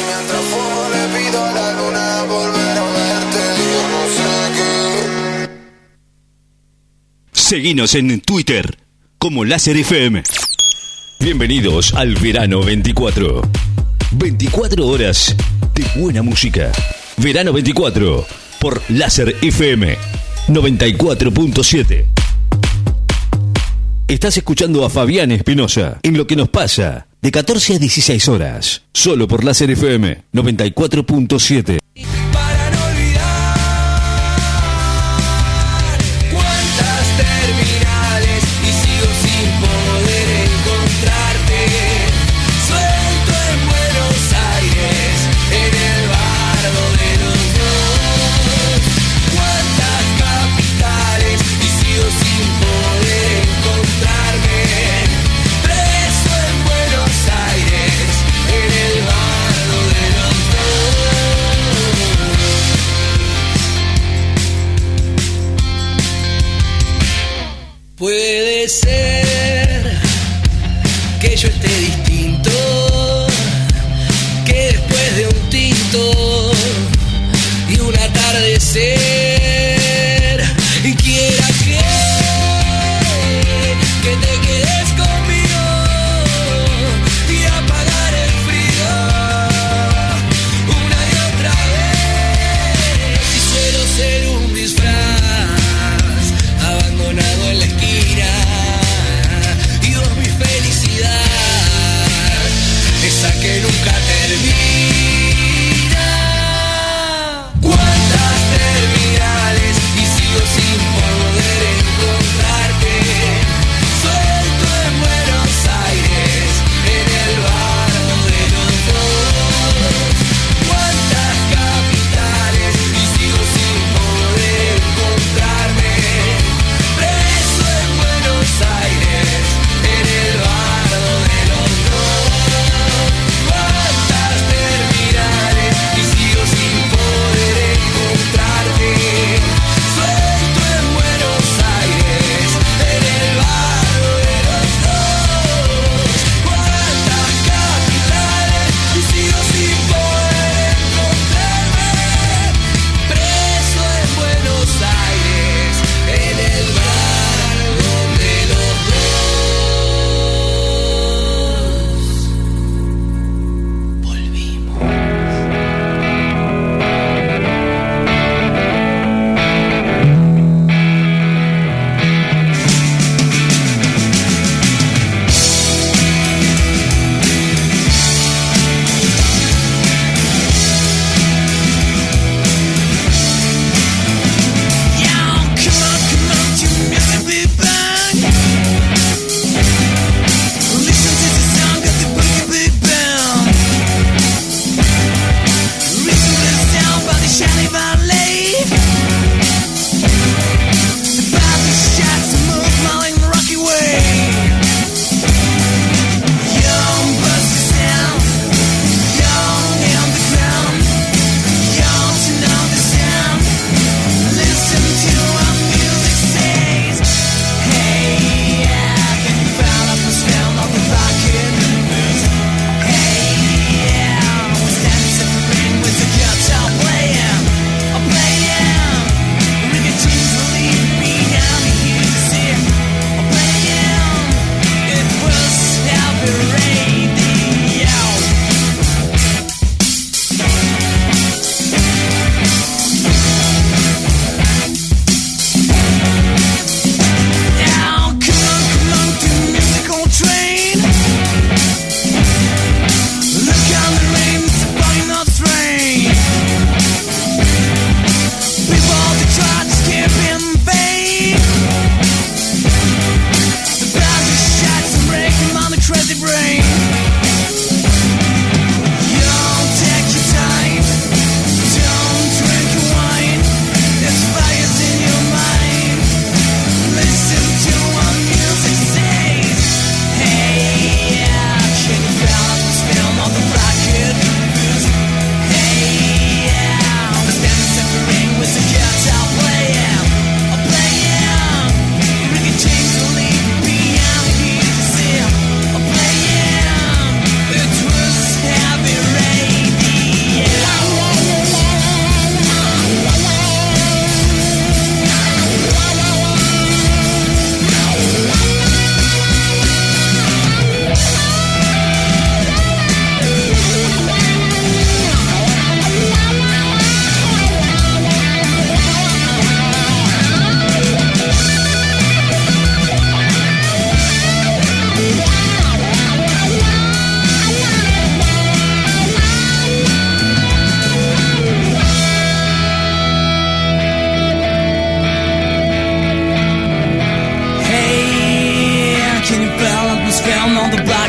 Seguinos en Twitter como Láser FM. Bienvenidos al verano 24. 24 horas de buena música. Verano 24 por Láser FM 94.7. Estás escuchando a Fabián Espinosa en lo que nos pasa de 14 a 16 horas, solo por Láser FM 94.7.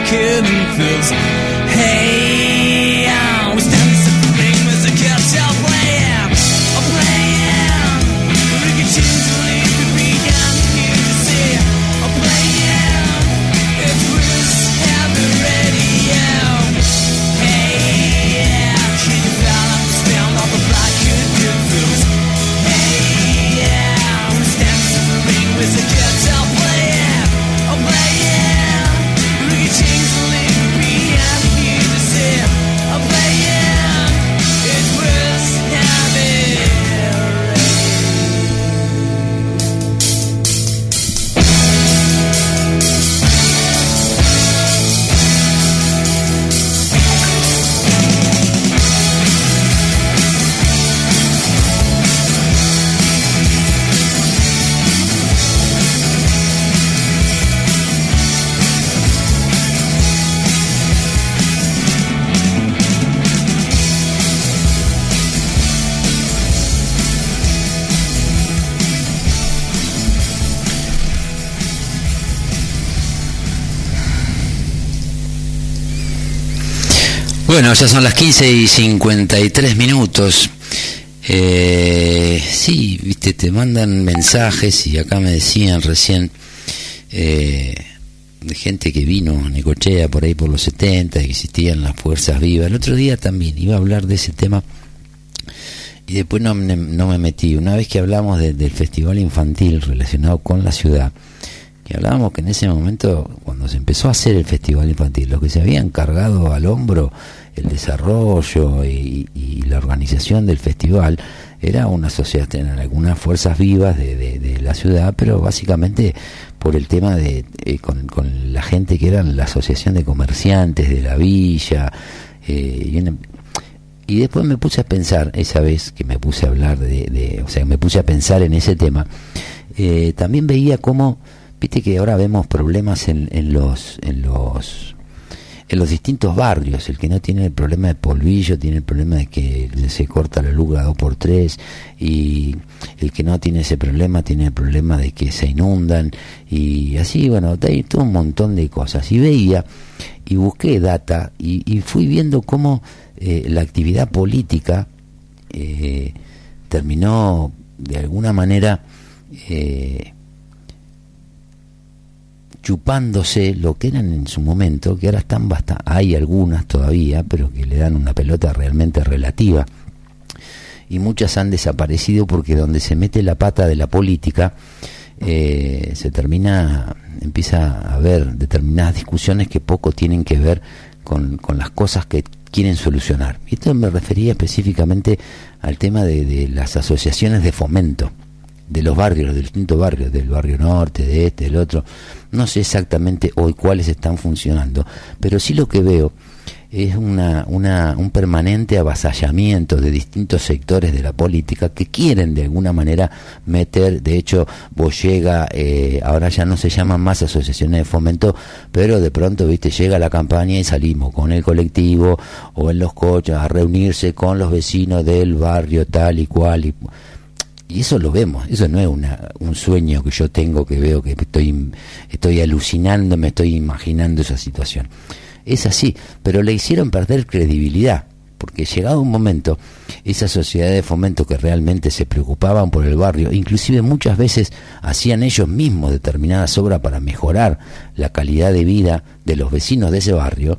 kid and feels Bueno, ya son las 15 y 53 minutos. Eh, sí, viste, te mandan mensajes y acá me decían recién eh, de gente que vino a Necochea por ahí por los 70, que existían las fuerzas vivas. El otro día también iba a hablar de ese tema y después no, no me metí. Una vez que hablamos de- del festival infantil relacionado con la ciudad, que hablábamos que en ese momento, cuando se empezó a hacer el festival infantil, los que se habían cargado al hombro el desarrollo y, y la organización del festival era una sociedad, algunas fuerzas vivas de, de- de la ciudad, pero básicamente por el tema de eh, con, con la gente que eran la asociación de comerciantes de la villa eh, y, una- y después me puse a pensar esa vez que me puse a hablar de, de- o sea me puse a pensar en ese tema eh, también veía cómo viste que ahora vemos problemas en, en los en los en los distintos barrios, el que no tiene el problema de polvillo tiene el problema de que se corta la luz a dos por tres y el que no tiene ese problema tiene el problema de que se inundan y así, bueno, hay todo un montón de cosas. Y veía y busqué data y, fui viendo cómo eh, la actividad política eh, terminó de alguna manera eh, chupándose lo que eran en su momento, que ahora están bastante, hay algunas todavía, pero que le dan una pelota realmente relativa. Y muchas han desaparecido porque donde se mete la pata de la política, eh, se termina, empieza a haber determinadas discusiones que poco tienen que ver con, con las cosas que quieren solucionar. Y esto me refería específicamente al tema de, de las asociaciones de fomento de los barrios, de los distintos barrios, del barrio norte, de este, del otro. No sé exactamente hoy cuáles están funcionando, pero sí lo que veo es una, una, un permanente avasallamiento de distintos sectores de la política que quieren de alguna manera meter, de hecho, vos llega, eh, ahora ya no se llaman más asociaciones de fomento, pero de pronto, viste, llega la campaña y salimos con el colectivo o en los coches a reunirse con los vecinos del barrio tal y cual y y eso lo vemos, eso no es una, un sueño que yo tengo que veo que estoy, estoy alucinando, me estoy imaginando esa situación. Es así, pero le hicieron perder credibilidad, porque llegado un momento, esas sociedades de fomento que realmente se preocupaban por el barrio, inclusive muchas veces hacían ellos mismos determinadas obras para mejorar la calidad de vida de los vecinos de ese barrio,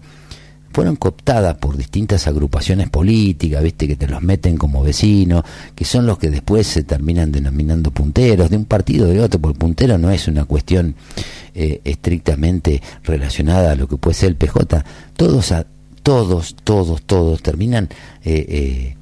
fueron cooptadas por distintas agrupaciones políticas, viste, que te los meten como vecinos, que son los que después se terminan denominando punteros, de un partido o de otro, porque puntero no es una cuestión eh, estrictamente relacionada a lo que puede ser el PJ. Todos, a- todos, todos, todos terminan eh, eh,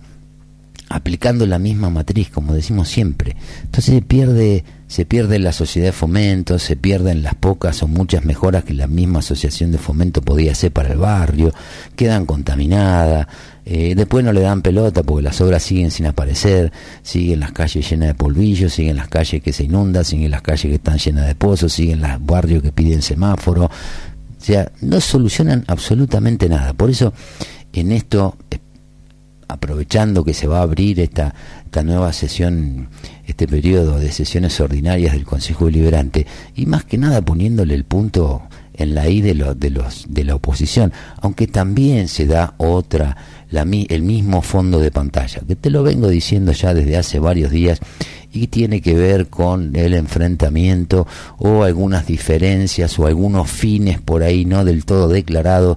aplicando la misma matriz, como decimos siempre. Entonces se pierde, se pierde la sociedad de fomento, se pierden las pocas o muchas mejoras que la misma asociación de fomento podía hacer para el barrio, quedan contaminadas, eh, después no le dan pelota porque las obras siguen sin aparecer, siguen las calles llenas de polvillo, siguen las calles que se inundan, siguen las calles que están llenas de pozos, siguen los barrios que piden semáforo, o sea, no solucionan absolutamente nada. Por eso, en esto, eh, aprovechando que se va a abrir esta, esta nueva sesión, este periodo de sesiones ordinarias del Consejo Deliberante, y más que nada poniéndole el punto en la I de, los de, los, de la oposición, aunque también se da otra, la, el mismo fondo de pantalla, que te lo vengo diciendo ya desde hace varios días y tiene que ver con el enfrentamiento o algunas diferencias o algunos fines por ahí no del todo declarados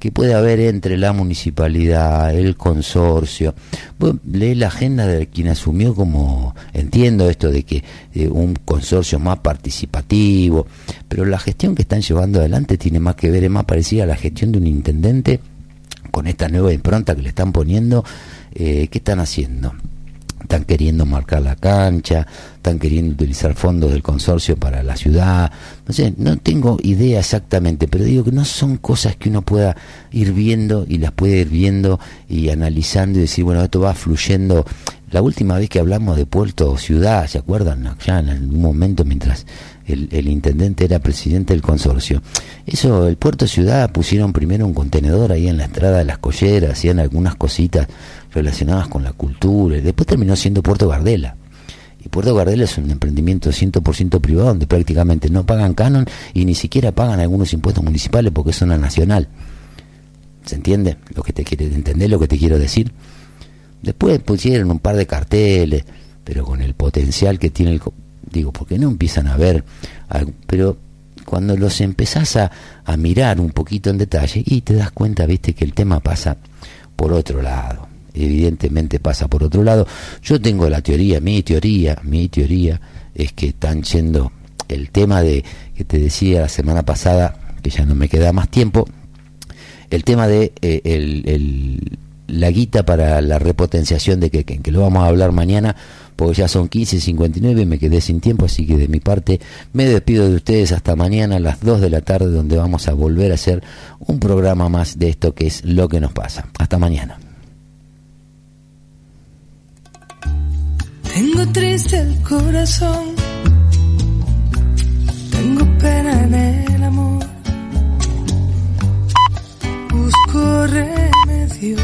que puede haber entre la municipalidad, el consorcio. lee la agenda de quien asumió como, entiendo esto de que eh, un consorcio más participativo, pero la gestión que están llevando adelante tiene más que ver, es más parecida a la gestión de un intendente con esta nueva impronta que le están poniendo. Eh, ¿Qué están haciendo? Están queriendo marcar la cancha, están queriendo utilizar fondos del consorcio para la ciudad, no sé, no tengo idea exactamente, pero digo que no son cosas que uno pueda ir viendo y las puede ir viendo y analizando y decir, bueno, esto va fluyendo. La última vez que hablamos de Puerto Ciudad, ¿se acuerdan? Ya en algún momento mientras el, el, intendente era presidente del consorcio. Eso, el Puerto Ciudad pusieron primero un contenedor ahí en la entrada de las colleras, hacían algunas cositas relacionadas con la cultura, y después terminó siendo Puerto Gardela. Y Puerto Gardela es un emprendimiento 100% privado donde prácticamente no pagan canon y ni siquiera pagan algunos impuestos municipales porque es zona nacional. ¿Se entiende lo que te quiere entender lo que te quiero decir? Después pusieron un par de carteles, pero con el potencial que tiene el digo, porque no empiezan a ver, pero cuando los empezás a, a mirar un poquito en detalle y te das cuenta, viste, que el tema pasa por otro lado evidentemente pasa por otro lado. Yo tengo la teoría, mi teoría, mi teoría es que están yendo el tema de que te decía la semana pasada, que ya no me queda más tiempo, el tema de eh, el, la guita para la repotenciación de que, que lo vamos a hablar mañana, porque ya son 15.59 y me quedé sin tiempo, así que de mi parte me despido de ustedes hasta mañana a las 2 de la tarde, donde vamos a volver a hacer un programa más de esto que es lo que nos pasa. Hasta mañana. Tengo triste el corazón, tengo pena en el amor, busco remedio